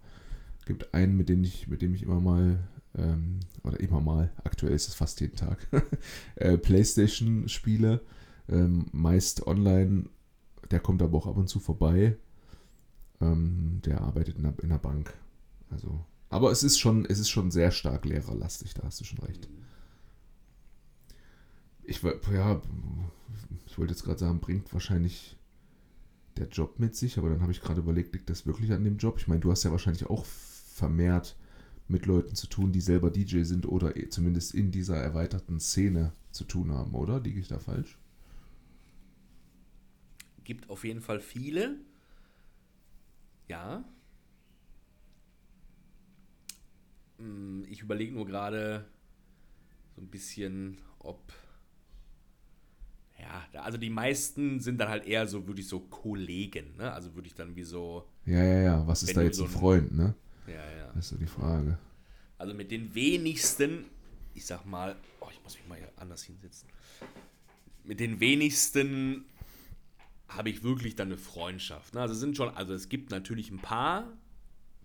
gibt einen, mit dem ich, mit dem ich immer mal, ähm, oder immer mal, aktuell ist es fast jeden Tag, äh, Playstation spiele, ähm, meist online, der kommt aber auch ab und zu vorbei. Ähm, der arbeitet in der, in der Bank. Also, aber es ist schon, es ist schon sehr stark lehrerlastig, da hast du schon recht. Ich, ja, ich wollte jetzt gerade sagen, bringt wahrscheinlich der Job mit sich, aber dann habe ich gerade überlegt, liegt das wirklich an dem Job? Ich meine, du hast ja wahrscheinlich auch vermehrt mit Leuten zu tun, die selber DJ sind oder eh zumindest in dieser erweiterten Szene zu tun haben, oder? Liege ich da falsch? Gibt auf jeden Fall viele. Ja. Hm, Ich überlege nur gerade so ein bisschen, ob. Ja, also die meisten sind dann halt eher so, würde ich so Kollegen, ne? Also würde ich dann wie so. Ja, ja, ja. Was ist da jetzt so ein- Freund, ne? Ja, ja. Das ist so die Frage. Also mit den wenigsten, ich sag mal, oh, ich muss mich mal hier anders hinsetzen. Mit den wenigsten habe ich wirklich dann eine Freundschaft. Ne? Also es sind schon, also es gibt natürlich ein paar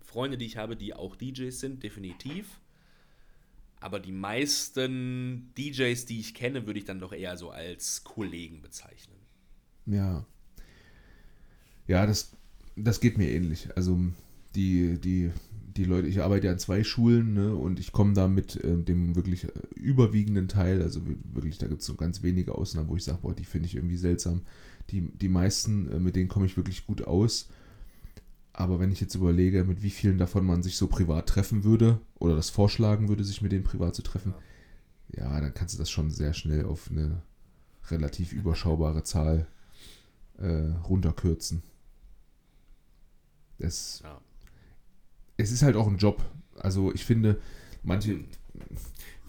Freunde, die ich habe, die auch DJs sind, definitiv. Aber die meisten DJs, die ich kenne, würde ich dann doch eher so als Kollegen bezeichnen. Ja. Ja, das, das geht mir ähnlich. Also die, die, die Leute, ich arbeite ja an zwei Schulen ne, und ich komme da mit äh, dem wirklich äh, überwiegenden Teil, also wi- wirklich, da gibt es so ganz wenige Ausnahmen, wo ich sage, boah, die finde ich irgendwie seltsam. Die, die meisten, äh, mit denen komme ich wirklich gut aus. Aber wenn ich jetzt überlege, mit wie vielen davon man sich so privat treffen würde oder das vorschlagen würde, sich mit denen privat zu treffen, ja, dann kannst du das schon sehr schnell auf eine relativ überschaubare Zahl äh, runterkürzen. Es, Ja. Es ist halt auch ein Job. Also ich finde, manche,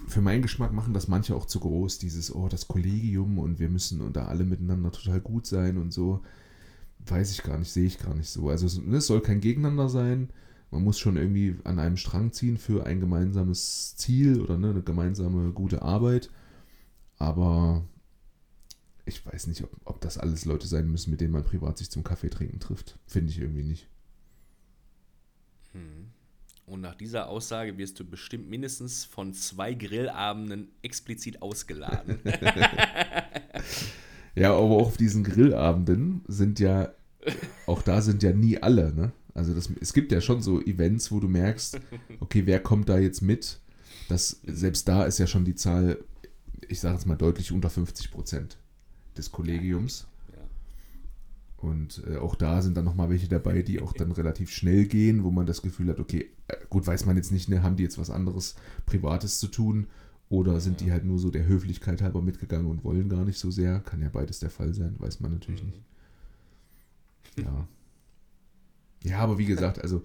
für meinen Geschmack machen das manche auch zu groß, dieses, oh, das Kollegium und wir müssen da alle miteinander total gut sein und so. Weiß ich gar nicht, sehe ich gar nicht so. Also es, es soll kein Gegeneinander sein. Man muss schon irgendwie an einem Strang ziehen für ein gemeinsames Ziel oder ne, eine gemeinsame gute Arbeit. Aber ich weiß nicht, ob, ob das alles Leute sein müssen, mit denen man privat sich zum Kaffee trinken trifft. Finde ich irgendwie nicht. Und nach dieser Aussage wirst du bestimmt mindestens von zwei Grillabenden explizit ausgeladen. Ja, aber auch auf diesen Grillabenden sind ja, auch da sind ja nie alle, ne? Also das, es gibt ja schon so Events, wo du merkst, okay, wer kommt da jetzt mit? Das, selbst da ist ja schon die Zahl, ich sage jetzt mal deutlich unter 50 Prozent des Kollegiums. Und äh, auch da sind dann nochmal welche dabei, die auch dann relativ schnell gehen, wo man das Gefühl hat, okay, äh, gut, weiß man jetzt nicht, ne, haben die jetzt was anderes Privates zu tun oder sind die halt nur so der Höflichkeit halber mitgegangen und wollen gar nicht so sehr? Kann ja beides der Fall sein, weiß man natürlich nicht. Ja. Ja, aber wie gesagt, also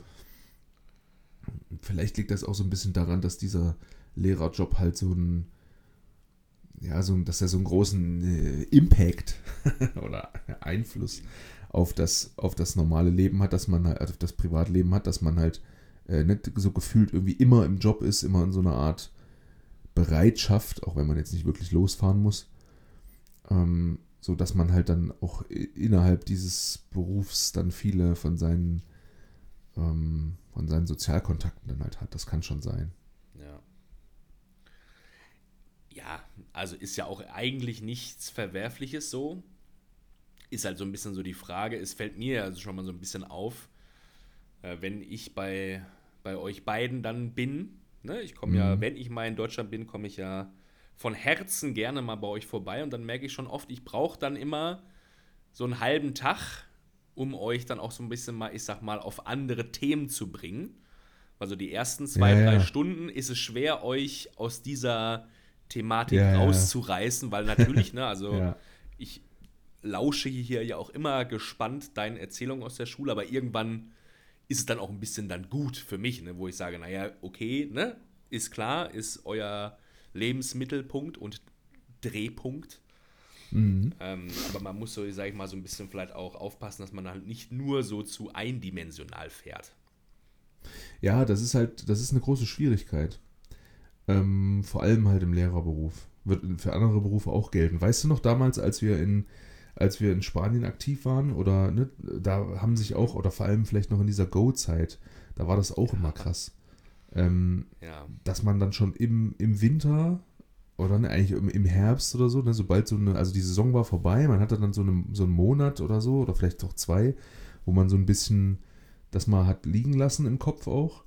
vielleicht liegt das auch so ein bisschen daran, dass dieser Lehrerjob halt so ein, ja, so, dass er so einen großen äh, Impact oder Einfluss auf das, auf das normale Leben hat, dass man halt, auf das Privatleben hat, dass man halt äh, nicht so gefühlt irgendwie immer im Job ist, immer in so einer Art Bereitschaft, auch wenn man jetzt nicht wirklich losfahren muss, ähm, so dass man halt dann auch innerhalb dieses Berufs dann viele von seinen ähm, von seinen Sozialkontakten dann halt hat. Das kann schon sein. Ja. Ja, also ist ja auch eigentlich nichts Verwerfliches so. Ist halt so ein bisschen so die Frage, es fällt mir also schon mal so ein bisschen auf, äh, wenn ich bei, bei euch beiden dann bin. Ne? Ich komme ja, Mhm. wenn ich mal in Deutschland bin, komme ich ja von Herzen gerne mal bei euch vorbei und dann merke ich schon oft, ich brauche dann immer so einen halben Tag, um euch dann auch so ein bisschen mal, ich sag mal, auf andere Themen zu bringen. Also die ersten zwei, Ja, drei ja. Stunden ist es schwer, euch aus dieser Thematik Ja, rauszureißen, weil natürlich, ne, also Ja. ich lausche hier ja auch immer gespannt deinen Erzählungen aus der Schule, aber irgendwann ist es dann auch ein bisschen dann gut für mich, ne, wo ich sage, naja, okay, ne, ist klar, ist euer Lebensmittelpunkt und Drehpunkt. Mhm. Ähm, aber man muss so, sag ich mal, so ein bisschen vielleicht auch aufpassen, dass man halt nicht nur so zu eindimensional fährt. Ja, das ist halt, das ist eine große Schwierigkeit. Ähm, vor allem halt im Lehrerberuf. Wird für andere Berufe auch gelten. Weißt du noch damals, als wir in, als wir in Spanien aktiv waren, oder ne, da haben sich auch, oder vor allem vielleicht noch in dieser Go-Zeit, da war das auch immer krass. Ähm, Ja, dass man dann schon im, im Winter oder ne, eigentlich im, im Herbst oder so, ne, sobald so eine, also die Saison war vorbei, man hatte dann so, eine, so einen Monat oder so, oder vielleicht auch zwei, wo man so ein bisschen das mal hat liegen lassen im Kopf auch.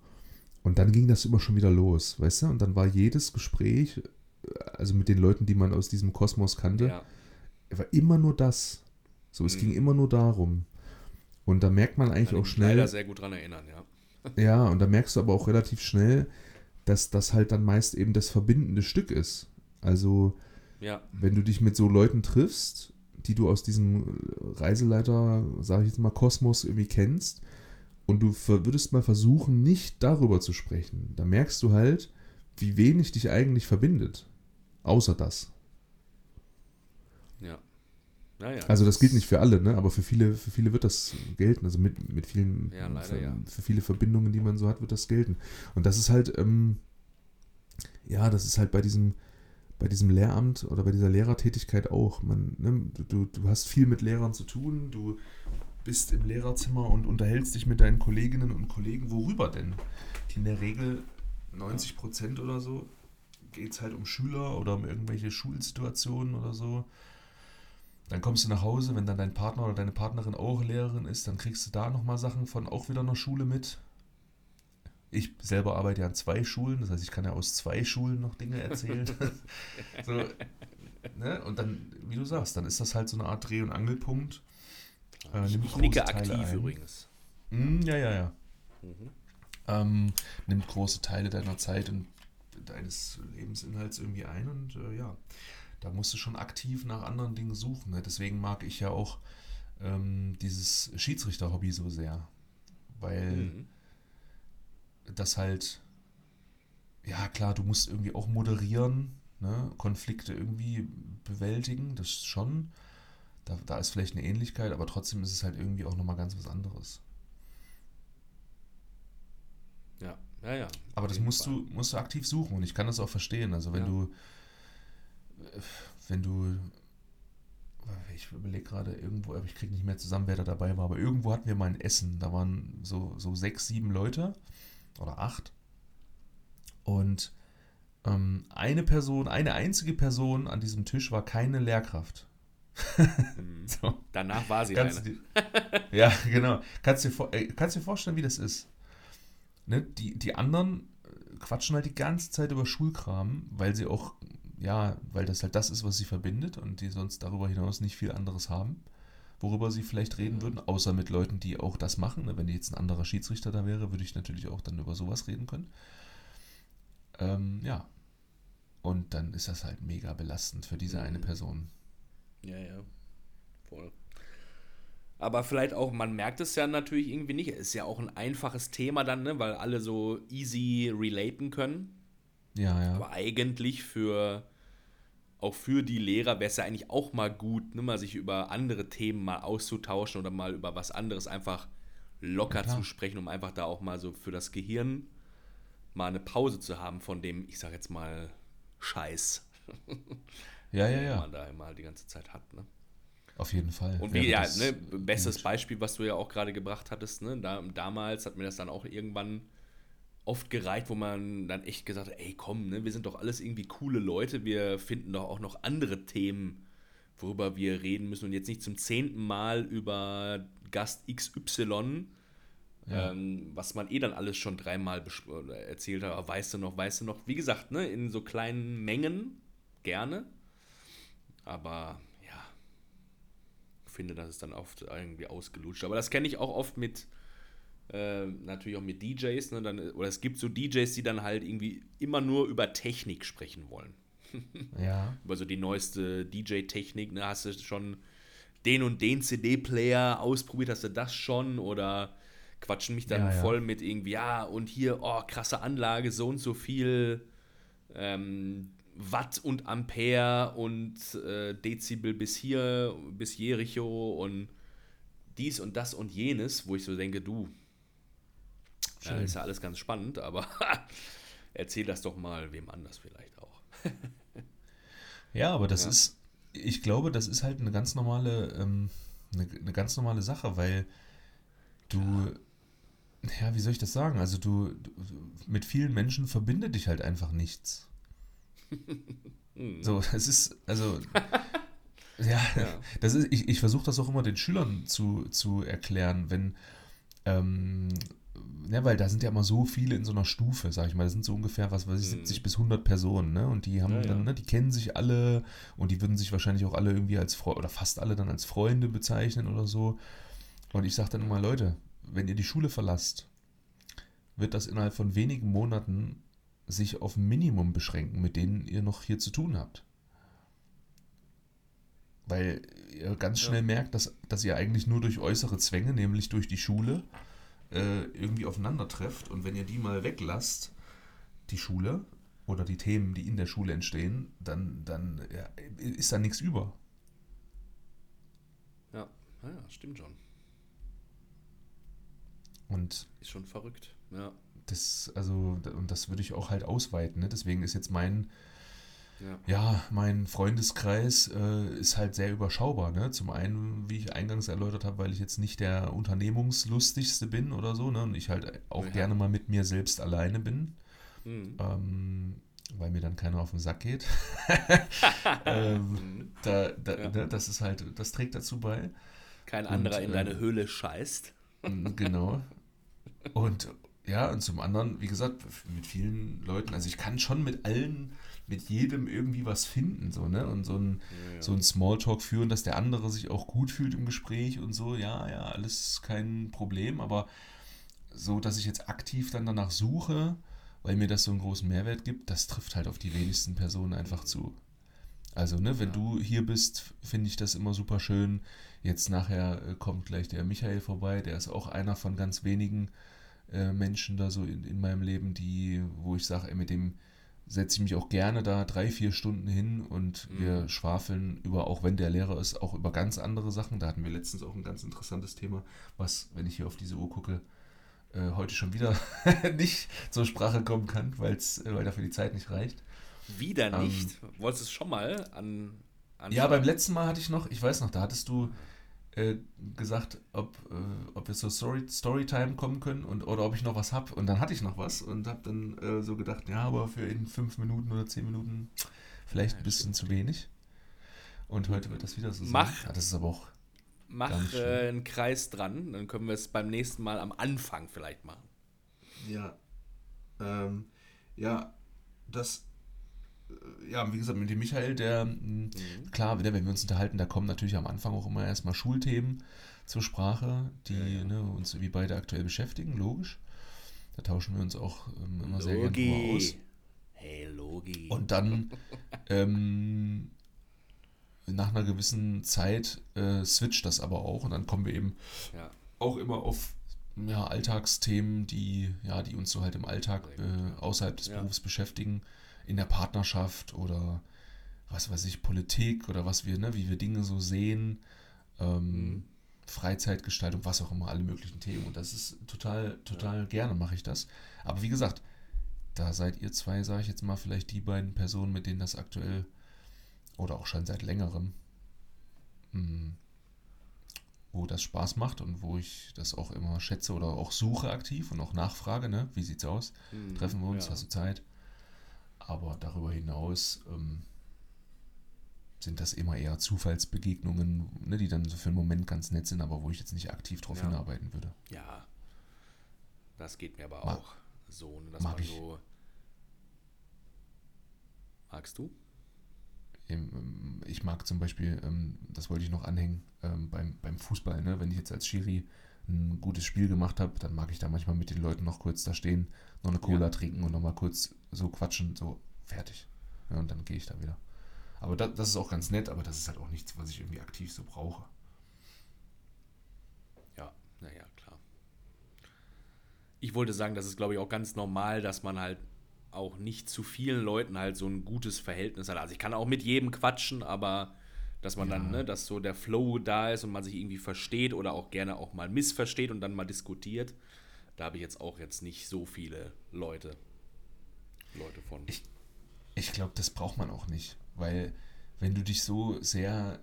Und dann ging das immer schon wieder los, weißt du? Und dann war jedes Gespräch, äh, also mit den Leuten, die man aus diesem Kosmos kannte, ja, war immer nur das. So, es Mhm. ging immer nur darum. Und da merkt man eigentlich auch ich mich schnell. leider sehr gut dran erinnern, ja. Ja, und da merkst du aber auch relativ schnell, dass das halt dann meist eben das verbindende Stück ist. Also, Ja, wenn du dich mit so Leuten triffst, die du aus diesem Reiseleiter, sage ich jetzt mal, Kosmos irgendwie kennst, und du würdest mal versuchen, nicht darüber zu sprechen, da merkst du halt, wie wenig dich eigentlich verbindet. Außer das. ja. Naja, Also das gilt nicht für alle, ne? aber für viele, für viele wird das gelten. Also mit, mit vielen, Ja, leider, für, ja. für viele Verbindungen, die man so hat, wird das gelten. Und das ist halt, ähm, ja, das ist halt bei diesem, bei diesem Lehramt oder bei dieser Lehrertätigkeit auch. Man, ne, du, du hast viel mit Lehrern zu tun, du bist im Lehrerzimmer und unterhältst dich mit deinen Kolleginnen und Kollegen. Worüber denn? In der Regel 90 Prozent oder so geht es halt um Schüler oder um irgendwelche Schulsituationen oder so. Dann kommst du nach Hause, wenn dann dein Partner oder deine Partnerin auch Lehrerin ist, dann kriegst du da nochmal Sachen von auch wieder einer Schule mit. Ich selber arbeite ja an zwei Schulen, das heißt, ich kann ja aus zwei Schulen noch Dinge erzählen. so, ne? Und dann, wie du sagst, dann ist das halt so eine Art Dreh- und Angelpunkt. Äh, ich, nimmt ich große nicke Teile aktiv ein. übrigens. Mm, ja, ja, ja. Mhm. Ähm, nimmt große Teile deiner Zeit und deines Lebensinhalts irgendwie ein und äh, ja, da musst du schon aktiv nach anderen Dingen suchen. Ne? Deswegen mag ich ja auch ähm, dieses Schiedsrichter-Hobby so sehr, weil Mhm. das halt, ja klar, du musst irgendwie auch moderieren, ne? Konflikte irgendwie bewältigen, das schon. Da, da ist vielleicht eine Ähnlichkeit, aber trotzdem ist es halt irgendwie auch nochmal ganz was anderes. Ja, ja, ja. Aber das musst Fall. du, musst du aktiv suchen und ich kann das auch verstehen. Also wenn Ja. du, wenn du, ich überlege gerade irgendwo, aber ich kriege nicht mehr zusammen, wer da dabei war, aber irgendwo hatten wir mal ein Essen. Da waren so, so sechs, sieben Leute oder acht. Und ähm, eine Person, eine einzige Person an diesem Tisch war keine Lehrkraft. Mhm. So. Danach war sie Kannst eine. dir, ja, genau. Kannst du dir, äh, kannst dir vorstellen, wie das ist. Ne? Die, die anderen äh, quatschen halt die ganze Zeit über Schulkram, weil sie auch, ja, weil das halt das ist, was sie verbindet und die sonst darüber hinaus nicht viel anderes haben, worüber sie vielleicht reden würden, außer mit Leuten, die auch das machen. Ne? Wenn jetzt ein anderer Schiedsrichter da wäre, würde ich natürlich auch dann über sowas reden können. Ähm, ja. Und dann ist das halt mega belastend für diese eine Mhm. Person. Ja, ja. Voll. Aber vielleicht auch, man merkt es ja natürlich irgendwie nicht. Es ist ja auch ein einfaches Thema dann, ne? weil alle so easy relaten können. Ja, ja. Aber eigentlich für auch für die Lehrer wäre es ja eigentlich auch mal gut, ne, mal sich über andere Themen mal auszutauschen oder mal über was anderes einfach locker Ja, zu sprechen, um einfach da auch mal so für das Gehirn mal eine Pause zu haben von dem, ich sag jetzt mal, Scheiß, Ja, ja, ja. man da immer die ganze Zeit hat. Ne? Auf jeden Fall. Und wie, ja, das ne, bestes. Beispiel, was du ja auch gerade gebracht hattest, ne, da, damals hat mir das dann auch irgendwann oft gereicht, wo man dann echt gesagt hat, ey komm, ne, wir sind doch alles irgendwie coole Leute, wir finden doch auch noch andere Themen, worüber wir reden müssen und jetzt nicht zum zehnten Mal über Gast XY, Ja. ähm, was man eh dann alles schon dreimal oder erzählt hat, aber weißt du noch, weißt du noch, wie gesagt, ne, in so kleinen Mengen gerne, aber ja, finde, das ist dann oft irgendwie ausgelutscht. Aber das kenne ich auch oft mit, äh, natürlich auch mit DJs, ne, dann, oder es gibt so DJs, die dann halt irgendwie immer nur über Technik sprechen wollen. Ja. Über so die neueste DJ-Technik, ne? Hast du schon den und den CD-Player ausprobiert, hast du das schon? Oder quatschen mich dann Ja, ja. voll mit irgendwie, ja, und hier, oh, krasse Anlage, so und so viel ähm, Watt und Ampere und äh, Dezibel bis hier, bis Jericho und dies und das und jenes, wo ich so denke, du, ja, Schön. ist ja alles ganz spannend, aber erzähl das doch mal wem anders vielleicht auch. Ja, aber das Ja. ist, ich glaube, das ist halt eine ganz normale, ähm, eine, eine ganz normale Sache, weil du, ja, wie soll ich das sagen? Also du, du mit vielen Menschen verbindet dich halt einfach nichts. So, es ist, also, ja, Ja. das ist, ich, ich versuche das auch immer den Schülern zu, zu erklären, wenn, ähm, ja, weil da sind ja immer so viele in so einer Stufe, sag ich mal, das sind so ungefähr, was weiß ich, Mhm. 70 bis 100 Personen, ne, und die haben Ja, ja. dann, ne, die kennen sich alle und die würden sich wahrscheinlich auch alle irgendwie als Freunde, oder fast alle dann als Freunde bezeichnen oder so, und ich sage dann immer, Leute, wenn ihr die Schule verlasst, wird das innerhalb von wenigen Monaten sich auf ein Minimum beschränken, mit denen ihr noch hier zu tun habt. Weil ihr ganz Ja. schnell merkt, dass, dass ihr eigentlich nur durch äußere Zwänge, nämlich durch die Schule, äh, irgendwie aufeinander trefft. Und wenn ihr die mal weglasst, die Schule oder die Themen, die in der Schule entstehen, dann, dann ja, ist da nichts über. Ja, ja, ja, stimmt schon. Und Ist schon verrückt. Ja, das, also, und das würde ich auch halt ausweiten. Ne? Deswegen ist jetzt mein, ja. Ja, mein Freundeskreis äh, ist halt sehr überschaubar. Ne? Zum einen, wie ich eingangs erläutert habe, weil ich jetzt nicht der Unternehmungslustigste bin oder so, ne? Und ich halt auch Ja. gerne mal mit mir selbst alleine bin, Mhm. ähm, weil mir dann keiner auf den Sack geht. ähm, Mhm. da, da, Ja. ne? Das ist halt, das trägt dazu bei. Kein Und, anderer in äh, deine Höhle scheißt. Genau. Und ja, und zum anderen, wie gesagt, mit vielen Leuten, also ich kann schon mit allen, mit jedem irgendwie was finden, so, ne? Und so ein, Ja, ja. so ein Smalltalk führen, dass der andere sich auch gut fühlt im Gespräch und so, ja, ja, alles kein Problem, aber so, dass ich jetzt aktiv dann danach suche, weil mir das so einen großen Mehrwert gibt, das trifft halt auf die wenigsten Personen einfach zu. Also, ne, wenn Ja. du hier bist, finde ich das immer super schön. Jetzt nachher äh, kommt gleich der Michael vorbei, der ist auch einer von ganz wenigen äh, Menschen da so in, in meinem Leben, die, wo ich sage, mit dem setze ich mich auch gerne da drei, vier Stunden hin und Mhm. wir schwafeln über, auch wenn der Lehrer ist, auch über ganz andere Sachen. Da hatten wir letztens auch ein ganz interessantes Thema, was, wenn ich hier auf diese Uhr gucke, äh, heute schon wieder nicht zur Sprache kommen kann, weil's, äh, weil dafür die Zeit nicht reicht. Wieder Ähm, nicht. Wolltest du es schon mal an. an Ja, beim letzten Mal hatte ich noch, ich weiß noch, da hattest du äh, gesagt, ob, äh, ob wir zur Story, Storytime kommen können und, oder ob ich noch was habe. Und dann hatte ich noch was und habe dann äh, so gedacht, ja, aber für in fünf Minuten oder zehn Minuten vielleicht Ja, ein bisschen zu wenig. Und heute wird das wieder so sein. Mach. Ja, das ist aber auch, Mach äh, einen Kreis dran, dann können wir es beim nächsten Mal am Anfang vielleicht machen. Ja. Ähm, ja, das. Äh, Ja, wie gesagt, mit dem Michael, der, mh, Mhm. klar, wenn wir uns unterhalten, da kommen natürlich am Anfang auch immer erstmal Schulthemen zur Sprache, die Ja, ja. Ne, uns wie beide aktuell beschäftigen, logisch. Da tauschen wir uns auch ähm, immer sehr gerne aus. Logi. Hey, Logi. Und dann ähm, nach einer gewissen Zeit äh, switcht das aber auch und dann kommen wir eben ja. auch immer auf ja, Alltagsthemen, die, ja, die uns so halt im Alltag äh, außerhalb des. Berufs beschäftigen, in der Partnerschaft oder was weiß ich, Politik oder was wir, ne, wie wir Dinge so sehen, ähm, Mhm. Freizeitgestaltung, was auch immer, alle möglichen Themen. Und das ist total, total gerne mache ich das. Aber wie gesagt, da seid ihr zwei, sage ich jetzt mal, vielleicht die beiden Personen, mit denen das aktuell oder auch schon seit längerem mh, wo das Spaß macht und wo ich das auch immer schätze oder auch suche aktiv und auch nachfrage, ne? Wie sieht's aus? Mhm. Treffen wir uns, Ja. hast du Zeit? Aber darüber hinaus ähm, sind das immer eher Zufallsbegegnungen, ne, die dann so für einen Moment ganz nett sind, aber wo ich jetzt nicht aktiv drauf Ja. hinarbeiten würde. Ja. Das geht mir aber Mag- auch so, ne, dass mag man ich. so. Magst du? Ähm, Ich mag zum Beispiel, ähm, das wollte ich noch anhängen, ähm, beim, beim Fußball, ne? wenn ich jetzt als Schiri ein gutes Spiel gemacht habe, dann mag ich da manchmal mit den Leuten noch kurz da stehen, noch eine Cola Ja. trinken und nochmal kurz so quatschen, so fertig. Ja, und dann gehe ich da wieder. Aber das, das ist auch ganz nett, aber das ist halt auch nichts, was ich irgendwie aktiv so brauche. Ja, naja, klar. Ich wollte sagen, das ist, glaube ich, auch ganz normal, dass man halt auch nicht zu vielen Leuten halt so ein gutes Verhältnis hat. Also ich kann auch mit jedem quatschen, aber dass man ja. dann, ne, dass so der Flow da ist und man sich irgendwie versteht oder auch gerne auch mal missversteht und dann mal diskutiert. Da habe ich jetzt auch jetzt nicht so viele Leute, Leute von. Ich, ich glaube, das braucht man auch nicht, weil wenn du dich so sehr,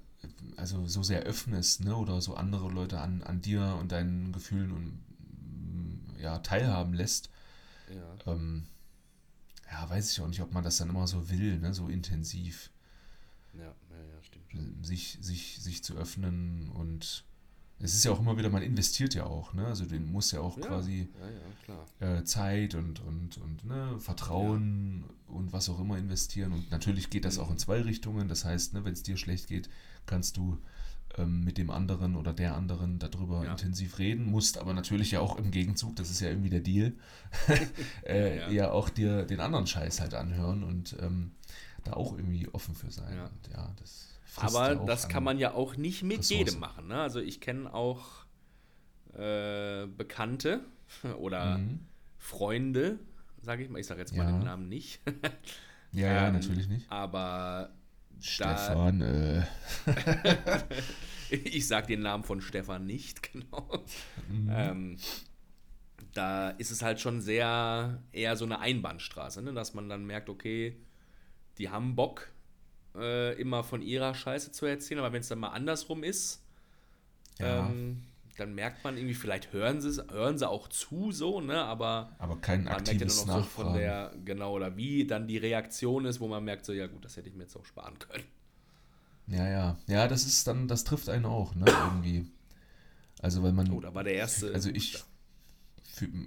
also so sehr öffnest, ne, oder so andere Leute an, an dir und deinen Gefühlen und ja, teilhaben lässt, ja. Ähm, ja, weiß ich auch nicht, ob man das dann immer so will, ne, so intensiv. Ja. Sich, sich, sich zu öffnen und es ist ja auch immer wieder, man investiert ja auch, ne? Also den muss ja auch ja, quasi ja, äh, Zeit und, und, und ne, Vertrauen und was auch immer investieren. Und natürlich geht das auch in zwei Richtungen. Das heißt, ne, wenn es dir schlecht geht, kannst du ähm, mit dem anderen oder der anderen darüber intensiv reden, musst aber natürlich ja auch im Gegenzug, das ist ja irgendwie der Deal, äh, ja. auch dir den anderen Scheiß halt anhören und ähm, da auch irgendwie offen für sein. Und ja, das aber das kann man ja auch nicht mit Ressourcen. jedem machen. Ne? Also ich kenne auch äh, Bekannte oder mhm. Freunde, sage ich mal. Ich sage jetzt mal ja. den Namen nicht. ja, ja, ähm, natürlich nicht. Aber Stefan. Äh. ich sage den Namen von Stefan nicht, genau. Mhm. Ähm, da ist es halt schon sehr eher so eine Einbahnstraße, ne? dass man dann merkt, okay, die haben Bock, äh, immer von ihrer Scheiße zu erzählen, aber wenn es dann mal andersrum ist, ja. ähm, dann merkt man irgendwie, vielleicht hören sie hören sie auch zu, so, ne, aber, aber kein man merkt ja nur noch so von der, genau, oder wie dann die Reaktion ist, wo man merkt, so, ja gut, das hätte ich mir jetzt auch sparen können. Ja, ja, ja, das ist dann, das trifft einen auch, ne, irgendwie. Also, weil man. Oh, da war der erste. Also, ich.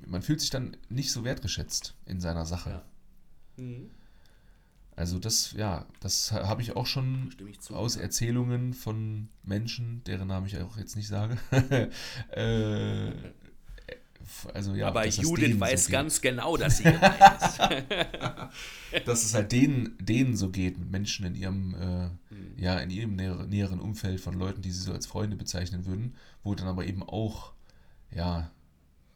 man fühlt sich dann nicht so wertgeschätzt in seiner Sache. Ja. Mhm. Also das, ja, das habe ich auch schon zu, aus ja. Erzählungen von Menschen, deren Namen ich auch jetzt nicht sage. äh, also ja, Aber Judith weiß so ganz genau, dass sie gemeint ist. dass es halt denen, denen so geht, mit Menschen in ihrem, äh, mhm. ja, in ihrem näheren Umfeld von Leuten, die sie so als Freunde bezeichnen würden, wo dann aber eben auch, ja,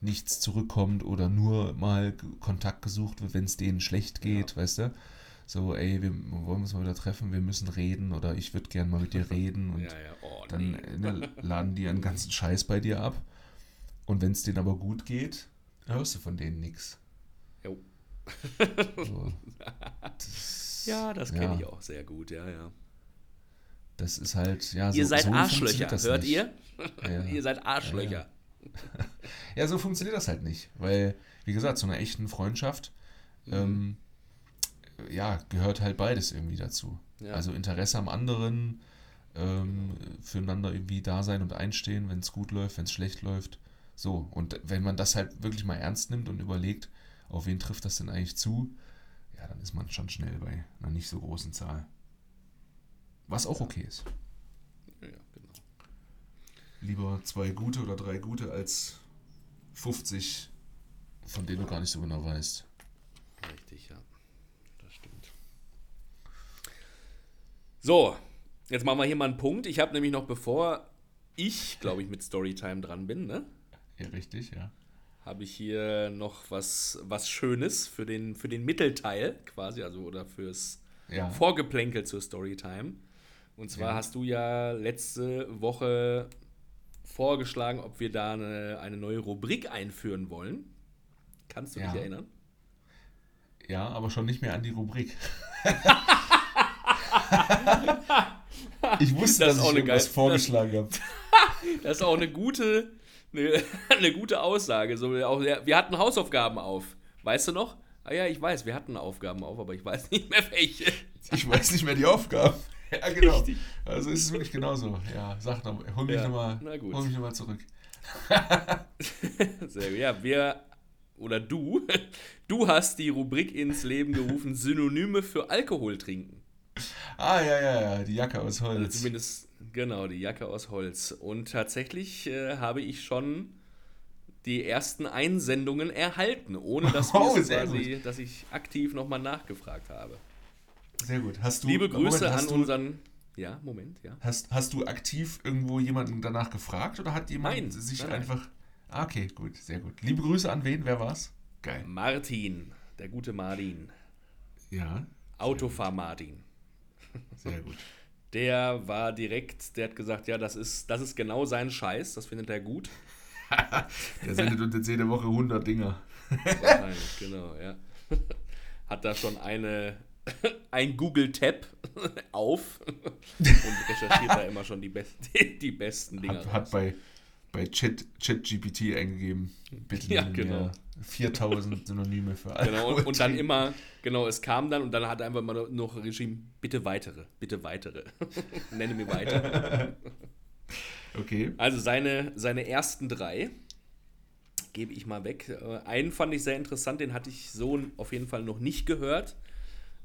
nichts zurückkommt oder nur mal Kontakt gesucht wird, wenn es denen schlecht geht, ja. weißt du? So, ey, wir wollen uns mal wieder treffen, wir müssen reden oder ich würde gerne mal mit dir reden und ja, ja. Oh, dann nee. ne, laden die einen ganzen Scheiß bei dir ab und wenn es denen aber gut geht, hörst du von denen nichts. Jo. So, das, ja, das kenne ja. ich auch sehr gut, ja, ja. Das ist halt, ja, so Ihr seid so Arschlöcher, hört nicht. ihr? Ja. ihr seid Arschlöcher. Ja, so funktioniert das halt nicht, weil, wie gesagt, so einer echten Freundschaft, mhm. ähm, ja, gehört halt beides irgendwie dazu. Ja. Also Interesse am anderen, ähm, füreinander irgendwie da sein und einstehen, wenn es gut läuft, wenn es schlecht läuft. So, und wenn man das halt wirklich mal ernst nimmt und überlegt, auf wen trifft das denn eigentlich zu, ja, dann ist man schon schnell bei einer nicht so großen Zahl. Was auch okay ist. Ja, genau. Lieber zwei gute oder drei gute als 50, von denen du gar nicht so genau weißt. Richtig, ja. So, jetzt machen wir hier mal einen Punkt. Ich habe nämlich noch, bevor ich, glaube ich, mit Storytime dran bin, ne? Ja, richtig, ja. Habe ich hier noch was, was Schönes für den, für den Mittelteil quasi, also oder fürs ja. Vorgeplänkel zur Storytime. Und zwar ja. hast du ja letzte Woche vorgeschlagen, ob wir da eine, eine neue Rubrik einführen wollen. Kannst du ja. dich erinnern? Ja, aber schon nicht mehr an die Rubrik. ich wusste, das dass ich irgendwas vorgeschlagen habe. das ist auch eine gute, eine, eine gute Aussage. So, auch, wir hatten Hausaufgaben auf. Weißt du noch? Ah ja, ich weiß, wir hatten Aufgaben auf, aber ich weiß nicht mehr welche. Ich weiß nicht mehr die Aufgaben. Ja, genau. Richtig. Also ist es wirklich genauso. Ja, sag nochmal, hol mich ja, nochmal noch zurück. Sehr gut. Ja, wir oder du, du hast die Rubrik ins Leben gerufen, Synonyme für Alkohol trinken. Ah, ja, ja, ja, die Jacke aus Holz. Also zumindest, genau, die Jacke aus Holz. Und tatsächlich äh, habe ich schon die ersten Einsendungen erhalten, ohne dass, oh, quasi, dass ich aktiv nochmal nachgefragt habe. Sehr gut. Hast du, Liebe Grüße Moment, an du, unseren. Ja, Moment, ja. Hast, hast du aktiv irgendwo jemanden danach gefragt oder hat jemand Nein, sich nein, nein. einfach. Ah, okay, gut, sehr gut. Liebe Grüße an wen? Wer war's? Geil. Martin, der gute Martin. Ja, Autofahr Martin. Sehr gut. Der war direkt, der hat gesagt, ja, das ist, das ist genau sein Scheiß, das findet er gut. Der sendet uns jetzt jede Woche 100 Dinger. Wahrscheinlich, genau, ja. Hat da schon eine, ein Google-Tab auf und recherchiert da immer schon die, best, die besten Dinge. Hat, hat bei, bei Chat, ChatGPT eingegeben. Bitte Ja, genau. mir 4000 Synonyme für alle. Genau, und, und dann immer, genau, es kam dann und dann hat er einfach mal noch geschrieben, bitte weitere, bitte weitere. Nenne mir weiter. Okay. Also seine, seine ersten drei gebe ich mal weg. Äh, Einen fand ich sehr interessant, den hatte ich so auf jeden Fall noch nicht gehört.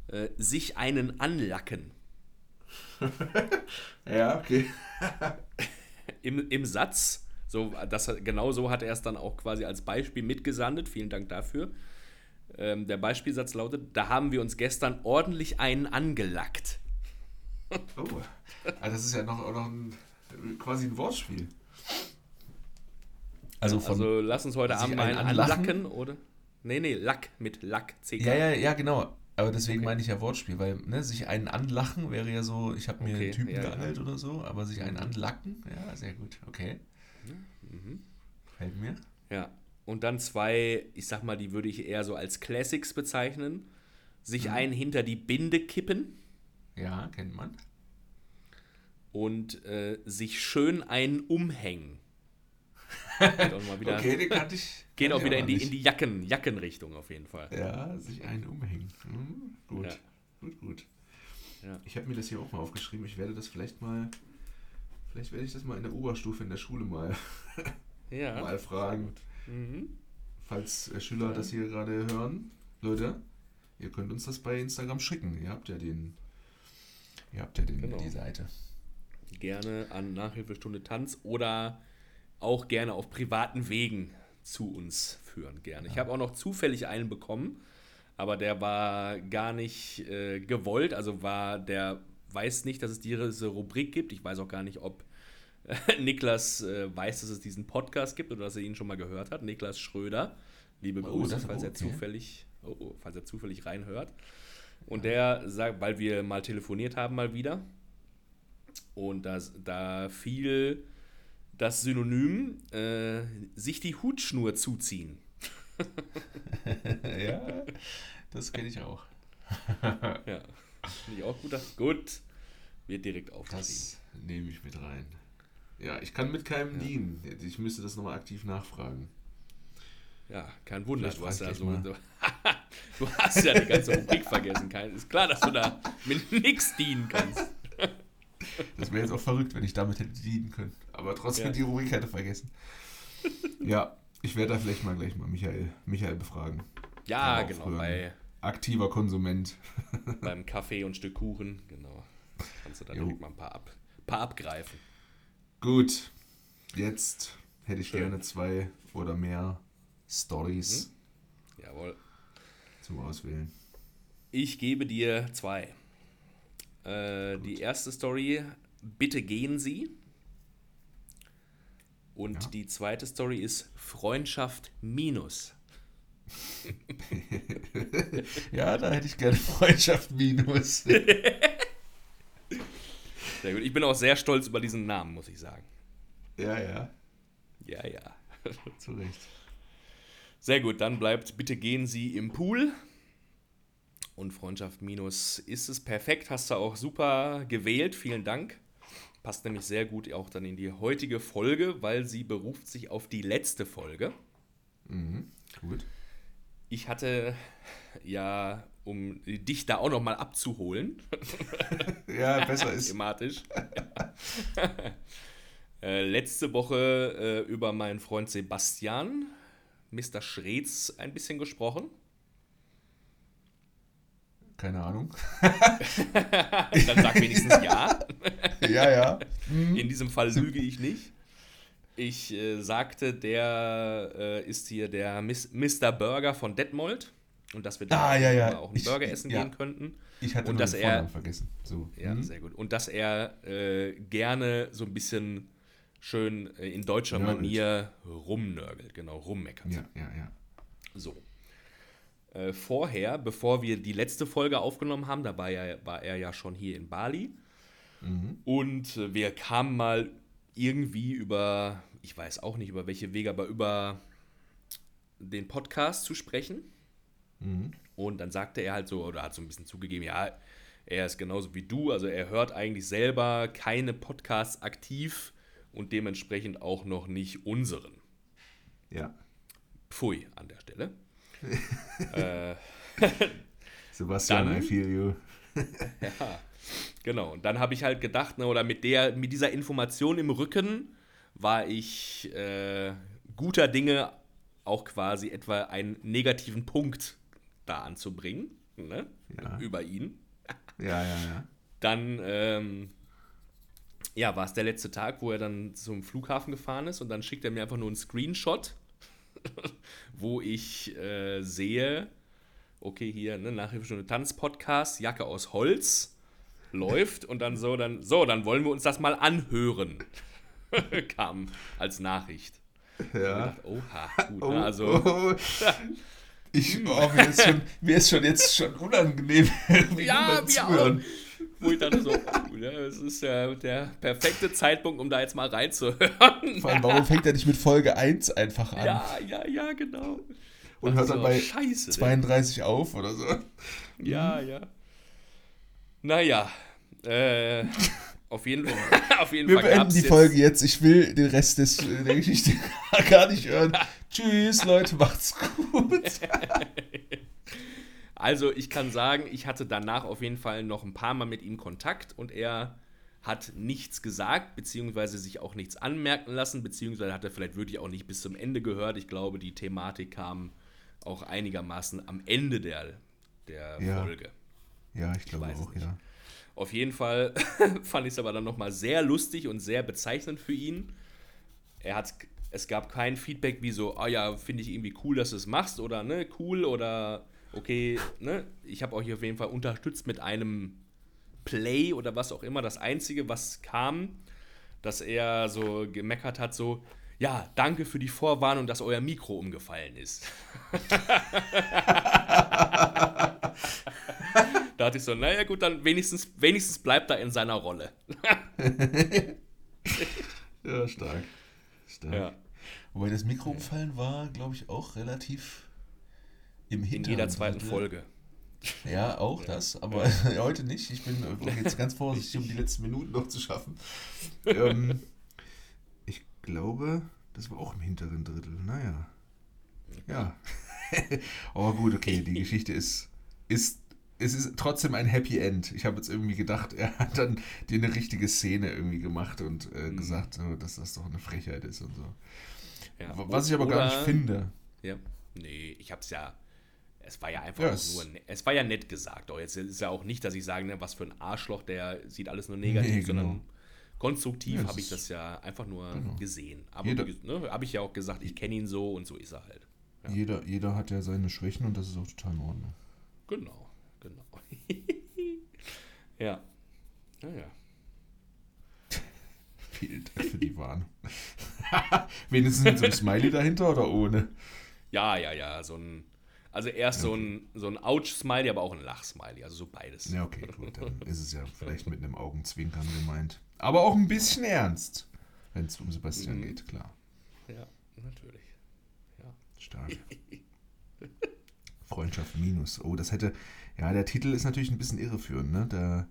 Äh, sich einen anlacken. Ja, okay. Im, Im Satz, so, das, genau so hat er es dann auch quasi als Beispiel mitgesandet. Vielen Dank dafür. Ähm, der Beispielsatz lautet: Da haben wir uns gestern ordentlich einen angelackt. Oh. Also das ist ja noch, noch ein, quasi ein Wortspiel. Also von. Also lass uns heute Abend mal einen anlacken, oder? Nee, nee, Lack mit Lack, CK. ja, ja, ja, genau. Aber deswegen Okay. meine ich ja Wortspiel, weil ne, sich einen anlachen wäre ja so, ich habe mir Okay, einen Typen ja, ja. geangelt oder so, aber sich einen anlacken, ja, sehr gut. Okay. Mhm. Fällt mir. Ja. Und dann zwei, ich sag mal, die würde ich eher so als Classics bezeichnen. Sich Mhm. einen hinter die Binde kippen Ja, kennt man. und äh, sich schön einen umhängen. Geht auch, mal wieder, Okay, den kannte ich. geht auch wieder in die, in die Jacken, Jackenrichtung auf jeden Fall. Ja, sich einen umhängen. Hm, gut. Ja. Gut, gut. Ja. Ich habe mir das hier auch mal aufgeschrieben. Ich werde das vielleicht mal. Vielleicht werde ich das mal in der Oberstufe in der Schule mal, Ja. mal fragen. Mhm. Falls äh, Schüler das hier gerade hören. Leute, ihr könnt uns das bei Instagram schicken. Ihr habt ja den. Ihr habt ja den, Genau. die Seite. Gerne an Nachhilfestunde Tanz oder auch gerne auf privaten Wegen zu uns führen. Gerne. Ich habe auch noch zufällig einen bekommen, aber der war gar nicht äh, gewollt. Also war der weiß nicht, dass es diese Rubrik gibt. Ich weiß auch gar nicht, ob äh, Niklas äh, weiß, dass es diesen Podcast gibt oder dass er ihn schon mal gehört hat. Niklas Schröder. Liebe Oh, Grüße, das- falls er okay. zufällig, oh, oh, falls er zufällig reinhört. Und der sagt, weil wir mal telefoniert haben mal wieder, und da, da fiel das Synonym äh, sich die Hutschnur zuziehen. ja, das kenne ich auch. Ja, finde ich auch gut. Gut, wird direkt aufgeschrieben. Das nehme ich mit rein. Ja, ich kann mit keinem dienen. Ich müsste das nochmal aktiv nachfragen. Ja, kein Wunder. Du hast, ja so, du hast ja die ganze Rubrik vergessen. Kein, ist klar, dass du da mit nichts dienen kannst. Das wäre jetzt auch verrückt, wenn ich damit hätte dienen können. Aber trotzdem Ja. die Rubrik hätte vergessen. Ja, ich werde da vielleicht mal gleich mal Michael, Michael befragen. Ja, genau. Bei, Aktiver Konsument. beim Kaffee und Stück Kuchen, genau. Kannst du da Jo. direkt mal ein paar, ab, paar abgreifen. Gut, jetzt hätte ich Schön. gerne zwei oder mehr Stories Jawohl. zum Auswählen. Ich gebe dir zwei. Äh, die erste Story, bitte gehen Sie. Und Ja. die zweite Story ist Freundschaft minus. Ja, da hätte ich gerne Freundschaft minus. Sehr gut. Ich bin auch sehr stolz über diesen Namen, muss ich sagen. ja, ja, Ja, ja. zu Recht. Sehr gut, dann bleibt bitte gehen Sie im Pool. Und Freundschaft minus ist es perfekt. Hast du auch super gewählt. Vielen Dank. Passt nämlich sehr gut auch dann in die heutige Folge, weil sie beruft sich auf die letzte Folge. Mhm, gut. Ich hatte ja, um dich da auch noch mal abzuholen, Ja, besser ist. thematisch, äh, letzte Woche äh, über meinen Freund Sebastian, Mr. Schreetz, ein bisschen gesprochen. Keine Ahnung. Dann sag wenigstens ja. Ja, ja. In diesem Fall lüge ich nicht. Ich äh, sagte, der äh, ist hier der Miss, Mr. Burger von Detmold und dass wir da Ah, ja, ja. auch einen Ich- Burger essen ja. gehen könnten. Ich hatte Und dass den er- vergessen. So. Ja, hm? sehr gut. Und dass er äh, gerne so ein bisschen schön äh, in deutscher Nörgelt. Manier rumnörgelt, genau, rummeckert. ja, ja, ja. So. Äh, vorher, bevor wir die letzte Folge aufgenommen haben, da war er, war er ja schon hier in Bali. Mhm. Und wir kamen mal irgendwie über, ich weiß auch nicht über welche Wege, aber über den Podcast zu sprechen. Mhm. Und dann sagte er halt so, oder hat so ein bisschen zugegeben, ja, er ist genauso wie du, also er hört eigentlich selber keine Podcasts aktiv und dementsprechend auch noch nicht unseren. Ja. Pfui an der Stelle. äh, Sebastian, Dann- I feel you. Ja, genau. Und dann habe ich halt gedacht, ne, oder mit der, mit dieser Information im Rücken war ich äh, guter Dinge, auch quasi etwa einen negativen Punkt da anzubringen, ne, Ja. über ihn. Ja, ja, ja. Dann, ähm, ja, war es der letzte Tag, wo er dann zum Flughafen gefahren ist und dann schickt er mir einfach nur einen Screenshot, wo ich äh, sehe, okay, hier, ne, Nachhilfestunde Tanzpodcast, Jacke aus Holz, läuft und dann so, dann, so, dann wollen wir uns das mal anhören. Kam als Nachricht. Ja. Oha, gut, Oh, ne, also. oh. Ich, oh, mir, ist schon, mir ist schon jetzt schon unangenehm, wie Ja, beim mir auch. Zuhören. Wo ich dachte so, oh, ne, es ist ja der perfekte Zeitpunkt, um da jetzt mal reinzuhören. Vor allem, warum fängt er nicht mit Folge 1 einfach an Ja, ja, ja, genau. und hört dann so, bei Scheiße, 32 auf oder so? Ja, ja. Naja, äh, auf jeden, auf jeden Wir Fall beenden gab's die jetzt- Folge jetzt. Ich will den Rest des, äh, der Geschichte gar nicht hören. Tschüss, Leute, macht's gut. Also ich kann sagen, ich hatte danach auf jeden Fall noch ein paar Mal mit ihm Kontakt und er hat nichts gesagt, beziehungsweise sich auch nichts anmerken lassen, beziehungsweise hat er vielleicht wirklich auch nicht bis zum Ende gehört. Ich glaube, die Thematik kam auch einigermaßen am Ende der, der Ja. Folge. Ja, ich glaube es auch, nicht. ja. Auf jeden Fall fand ich es aber dann nochmal sehr lustig und sehr bezeichnend für ihn. Er hat, es gab kein Feedback wie so, ah ja, finde ich irgendwie cool, dass du es machst oder ne, cool oder okay, ne, ich habe euch auf jeden Fall unterstützt mit einem Play oder was auch immer. Das Einzige, was kam, dass er so gemeckert hat, so, ja, danke für die Vorwarnung, dass euer Mikro umgefallen ist. da hatte ich so, naja gut, dann wenigstens, wenigstens bleibt er in seiner Rolle. Ja, stark. Stark. Ja. Wobei das Mikro umfallen war, glaube ich, auch relativ im In Hinteren. jeder zweiten. Folge. Ja, auch das, aber heute nicht. Ich bin jetzt ganz vorsichtig, um die letzten Minuten noch zu schaffen. ähm, ich glaube, das war auch im hinteren Drittel. Naja. Ja. aber gut, okay, die Geschichte ist, ist, es ist trotzdem ein Happy End. Ich habe jetzt irgendwie gedacht, er hat dann dir eine richtige Szene irgendwie gemacht und äh, Mhm. gesagt, so, dass das doch eine Frechheit ist und so. Ja. Was ich aber gar nicht Oder- finde. Ja. Nee, ich hab's ja. Es war ja einfach Ja, auch es- nur. ne- Es war ja nett gesagt. Doch, jetzt ist ja auch nicht, dass ich sage, ne, was für ein Arschloch, der sieht alles nur negativ, Nee, genau. sondern konstruktiv Ja, habe ich das ja einfach nur Genau. gesehen. Aber ne, habe ich ja auch gesagt, ich kenne ihn so und so ist er halt. Ja. Jeder, jeder hat ja seine Schwächen und das ist auch total in Ordnung. Genau, genau. ja. Naja. Vielen Dank für die Warnung. Wenigstens mit so einem Smiley dahinter oder ohne? Ja, ja, ja. So ein. Also erst so ein, so ein Ouch-Smiley, aber auch ein Lach-Smiley. Also so beides. Ja, okay, gut. Dann ist es ja vielleicht mit einem Augenzwinkern gemeint. Aber auch ein bisschen ernst, wenn es um Sebastian Mhm. geht, klar. Ja, natürlich. Ja. Stark. Freundschaft minus. Oh, das hätte. Ja, der Titel ist natürlich ein bisschen irreführend, ne? Der,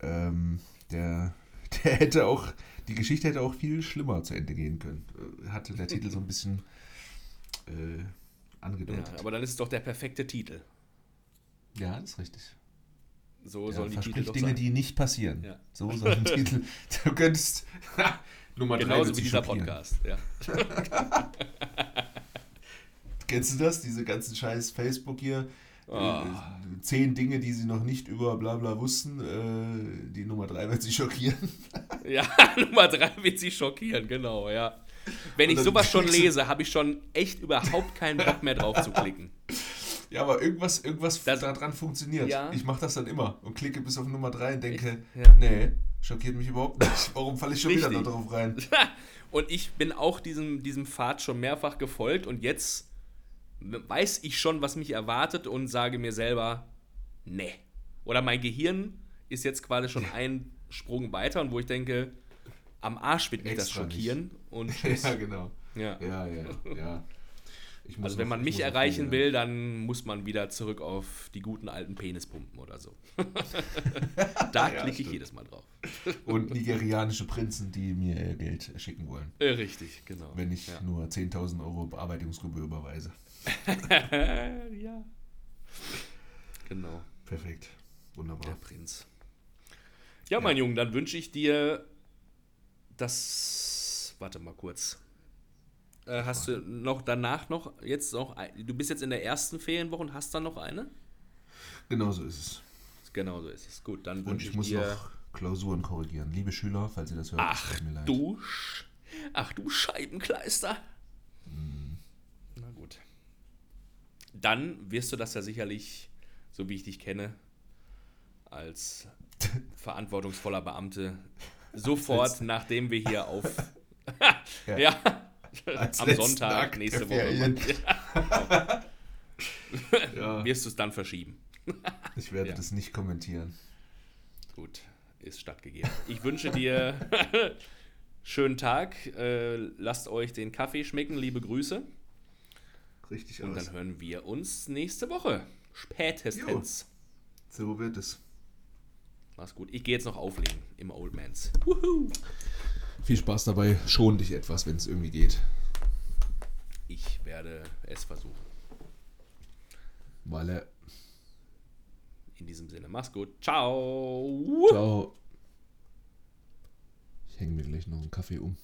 ähm, der, der hätte auch. Die Geschichte hätte auch viel schlimmer zu Ende gehen können. Äh, Hatte der Titel so ein bisschen äh, ja. angedeutet. Aber dann ist es doch der perfekte Titel. Ja, das ist richtig. So Ja, sollen die Titel verspricht doch Dinge, sein. die nicht passieren. Ja. So soll ein Titel. Du könntest. Nummer drei Genauso wird wie dieser schockieren. Podcast. Ja. Kennst du das? Diese ganzen scheiß Facebook hier. Äh, zehn Dinge, die sie noch nicht über bla bla wussten. Äh, die Nummer drei wird sie schockieren. ja, Nummer drei wird sie schockieren, genau, ja. Wenn ich sowas schon lese, habe ich schon echt überhaupt keinen Bock mehr drauf zu klicken. Ja, aber irgendwas, irgendwas Das- daran funktioniert. Ja. Ich mache das dann immer und klicke bis auf Nummer 3 und denke, Ja. nee, schockiert mich überhaupt nicht. Warum falle ich schon wieder Richtig. da drauf rein? Und ich bin auch diesem, diesem Pfad schon mehrfach gefolgt und jetzt weiß ich schon, was mich erwartet und sage mir selber, nee. Oder mein Gehirn ist jetzt quasi schon einen Sprung weiter und wo ich denke, am Arsch wird mich das Extra nicht. schockieren. Und ja, genau. ja. Ja, ja, ja. Also wenn noch- man ich mich noch erreichen viel will, dann muss man wieder zurück auf die guten alten Penispumpen oder so. da Ja, klicke ich stimmt. jedes Mal drauf. Und nigerianische Prinzen, die mir Geld schicken wollen. Äh, richtig, genau. Wenn ich ja. nur 10.000 Euro Bearbeitungsgebühr überweise. ja. Genau, Perfekt. der Wunderbar. Prinz. Ja, mein Junge, dann wünsche ich dir das. Warte mal kurz. Äh, hast du noch danach noch jetzt noch ein, du bist jetzt in der ersten Ferienwoche und hast dann noch eine? Genau so ist es. Genau so ist es. Gut, dann wünsche ich ich, muss dir noch Klausuren korrigieren. Liebe Schüler, falls ihr das hört, Ach tut mir leid. du Ach du Scheibenkleister. Na gut. Dann wirst du das ja sicherlich, so wie ich dich kenne, als verantwortungsvoller Beamte sofort, nachdem wir hier auf Ja. ja, am Sonntag Tag nächste Woche. Ja, wirst du es dann verschieben. ich werde das nicht kommentieren. Gut, ist stattgegeben. Ich wünsche dir schönen Tag. Äh, lasst euch den Kaffee schmecken. Liebe Grüße. Richtig Und aus. dann hören wir uns nächste Woche. Spätestens. So wird es. Mach's gut. Ich gehe jetzt noch auflegen im Old Mans. Viel Spaß dabei. Schon dich etwas, wenn es irgendwie geht. Ich werde es versuchen. Weil er. In diesem Sinne, mach's gut. Ciao. Ciao. Ich hänge mir gleich noch einen Kaffee um.